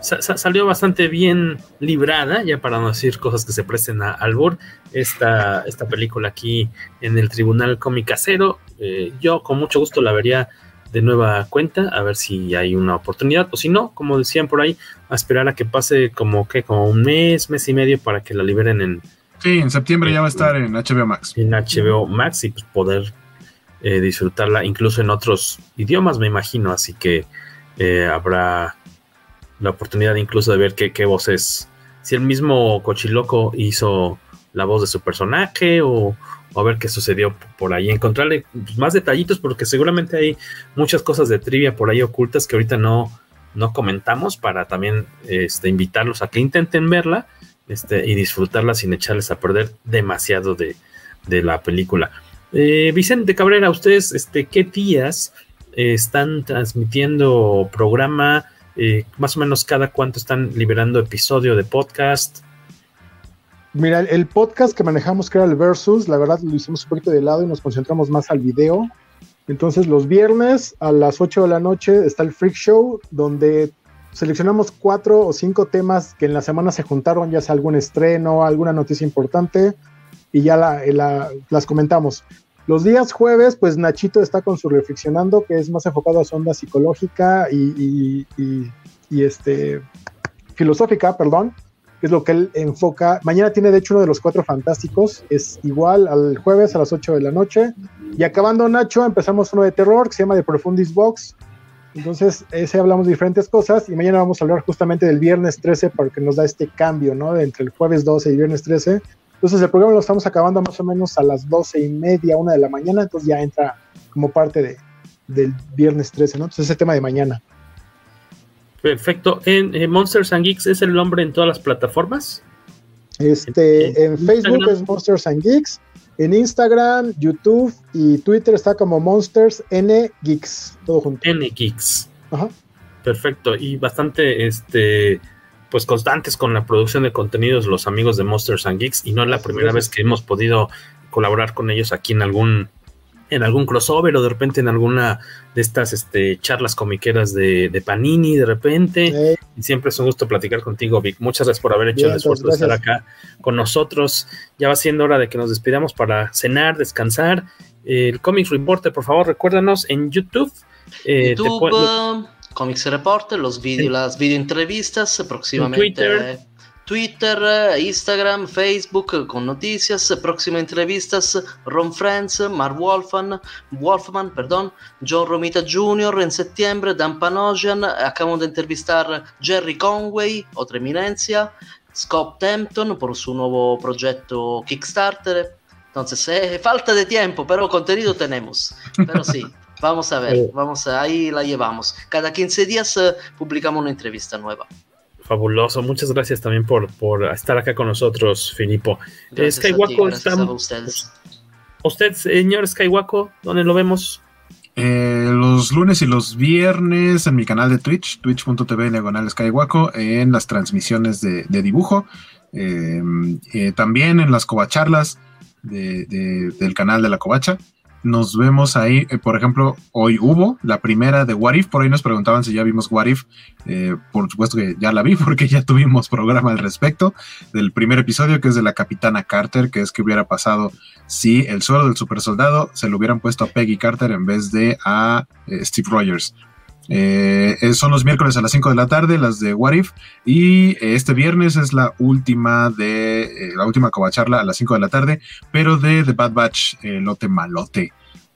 Sa salió bastante bien librada, ya para no decir cosas que se presten a albur, esta, esta película aquí en el Tribunal Cómic Cero. Eh, yo con mucho gusto la vería de nueva cuenta, a ver si hay una oportunidad, o si no, como decían por ahí, a esperar a que pase como que como un mes, mes y medio para que la liberen en... Sí, en septiembre ya va a estar en HBO Max. En HBO Max y pues poder eh, disfrutarla incluso en otros idiomas, me imagino, así que eh, habrá la oportunidad incluso de ver qué, qué voces, si el mismo Cochiloco hizo la voz de su personaje o, o ver qué sucedió por ahí, encontrarle pues, más detallitos porque seguramente hay muchas cosas de trivia por ahí ocultas que ahorita no, no comentamos para también este, invitarlos a que intenten verla este, y disfrutarla sin echarles a perder demasiado de, de la película. Eh, Vicente Cabrera, ustedes, este, ¿qué días eh, están transmitiendo programa? Eh, más o menos cada cuánto están liberando episodio de podcast. Mira, el podcast que manejamos, que era el Versus, la verdad lo hicimos un poquito de lado y nos concentramos más al video. Entonces, los viernes a las 8 de la noche está el Freak Show, donde seleccionamos cuatro o cinco temas que en la semana se juntaron, ya sea algún estreno, alguna noticia importante, y ya la, la, las comentamos. Los días jueves, pues Nachito está con su reflexionando, que es más enfocado a su onda psicológica y, y, y, este, filosófica, perdón que es lo que él enfoca. Mañana tiene de hecho uno de los cuatro fantásticos, es igual al jueves a las 8 de la noche. Y acabando Nacho, empezamos uno de terror que se llama The Profundis Box. Entonces, ese hablamos de diferentes cosas y mañana vamos a hablar justamente del viernes 13 porque nos da este cambio, ¿no? Entre el jueves 12 y viernes 13. Entonces, el programa lo estamos acabando más o menos a las 12 y media, una de la mañana, entonces ya entra como parte de, del viernes 13, ¿no? Entonces, ese tema de mañana. Perfecto. ¿En, en Monsters and Geeks es el nombre en todas las plataformas? Este, en, en Facebook Instagram. es Monsters and Geeks. En Instagram, YouTube y Twitter está como Monsters N Geeks, todo junto. N Geeks. Ajá. Perfecto. Y bastante este pues constantes con la producción de contenidos los amigos de Monsters and Geeks y no es la primera vez que hemos podido colaborar con ellos aquí en algún en algún crossover o de repente en alguna de estas este, charlas comiqueras de, de Panini de repente. Sí. Y siempre es un gusto platicar contigo, Vic. Muchas gracias por haber hecho Bien, el esfuerzo de estar acá con nosotros. Ya va siendo hora de que nos despidamos para cenar, descansar. El Comics Reporter, por favor, recuérdanos en YouTube. Eh, YouTube, uh, Comics Reporter, los video, sí. las video entrevistas, próximamente. Twitter. Twitter, Instagram, Facebook con noticias, próximas entrevistas, Ron Friends, Mark Wolfman, Wolfman, perdón, John Romita Jr. en septiembre, Dan Panosian, acabamos de entrevistar Jerry Conway, otra eminencia, Scott Tempton por su nuevo proyecto Kickstarter. Entonces, eh, falta de tiempo, pero contenido tenemos. Pero sí, [laughs] Vamos a ver, vamos a, ahí la llevamos. Cada 15 días uh, publicamos una entrevista nueva. Fabuloso, muchas gracias también por, por estar acá con nosotros, Filipo. Gracias Skywaco, a ti, gracias a ustedes. Usted, señor Skywaco, ¿dónde lo vemos? Eh, los lunes y los viernes en mi canal de Twitch, twitch.tv diagonal Skywaco, en las transmisiones de, de dibujo. Eh, eh, también en las covacharlas de, de, del canal de la covacha. Nos vemos ahí, eh, por ejemplo, hoy hubo la primera de What If, por ahí nos preguntaban si ya vimos What If, eh, por supuesto que ya la vi [laughs] porque ya tuvimos programa al respecto del primer episodio que es de la capitana Carter, que es que hubiera pasado si el suelo del super soldado se lo hubieran puesto a Peggy Carter en vez de a eh, Steve Rogers. Eh, son los miércoles a las 5 de la tarde, las de What If. Y este viernes es la última de eh, la última covacharla a las 5 de la tarde, pero de The Bad Batch, eh, Lote Malote,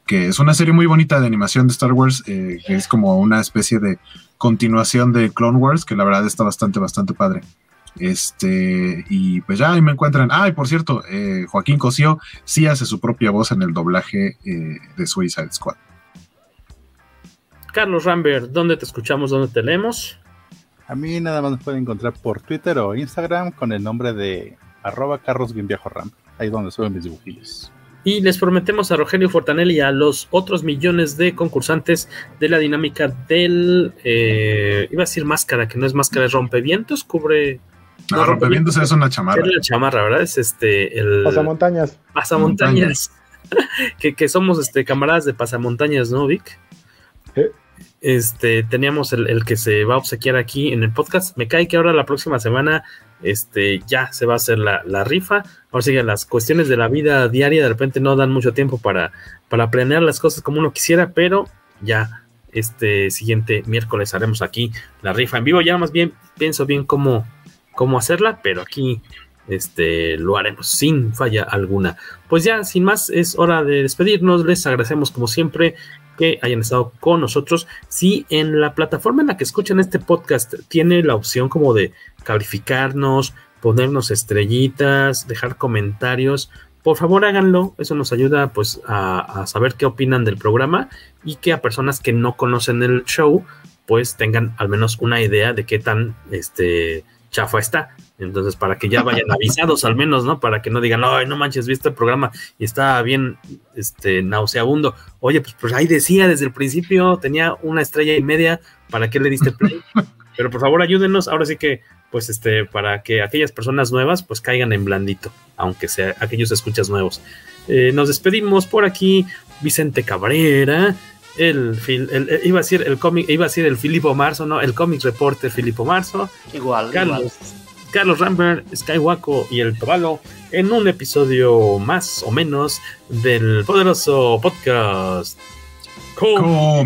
que es una serie muy bonita de animación de Star Wars, que es como una especie de continuación de Clone Wars, que la verdad está bastante, bastante padre. Este, y pues ya me encuentran. Ah, y por cierto, Joaquín Cosío sí hace su propia voz en el doblaje de Suicide Squad. Carlos Rambert, ¿dónde te escuchamos? ¿Dónde te leemos? A mí nada más me pueden encontrar por Twitter o Instagram con el nombre de arroba Carlos Ram. Ahí es donde suben mis dibujillos. Y les prometemos a Rogelio Fortanelli y a los otros millones de concursantes de la dinámica del. Eh, iba a decir máscara, que no es máscara, es rompevientos, cubre. No, no rompevientos es una chamarra. Es la chamarra, ¿verdad? Es este. El... Pasamontañas. Pasamontañas. [laughs] que, que somos este, camaradas de pasamontañas, ¿no, Vic? Este, teníamos el, que se va a obsequiar aquí en el podcast. Me cae que ahora la próxima semana este, ya se va a hacer la, rifa. Ahora sí que las cuestiones de la vida diaria de repente no dan mucho tiempo para, para planear las cosas como uno quisiera, pero ya este siguiente miércoles haremos aquí la rifa en vivo. Ya más bien pienso bien cómo, cómo hacerla, pero aquí este, lo haremos sin falla alguna. Pues ya, sin más, es hora de despedirnos. Les agradecemos como siempre que hayan estado con nosotros. Si en la plataforma en la que escuchan este podcast tiene la opción como de calificarnos, ponernos estrellitas, dejar comentarios, por favor háganlo. Eso nos ayuda pues a, saber qué opinan del programa y que a personas que no conocen el show pues tengan al menos una idea de qué tan este chafa está. Entonces, para que ya vayan [laughs] avisados al menos, ¿no? Para que no digan, ay, no manches, viste el programa y está bien este, nauseabundo. Oye, pues, pues ahí decía desde el principio, tenía una estrella y media, ¿para qué le diste play? [laughs] Pero por favor, ayúdenos. Ahora sí que, pues, este, para que aquellas personas nuevas, pues caigan en blandito, aunque sea aquellos escuchas nuevos. Eh, nos despedimos por aquí, Vicente Cabrera. El, el, el, iba a decir el cómic, iba a decir el Filipo Marzo, no, el cómic reporter Filipo Marzo. Igual, Carlos, igual. Carlos Rambert, Skywaco y el Tobalo en un episodio más o menos del poderoso podcast Comicase.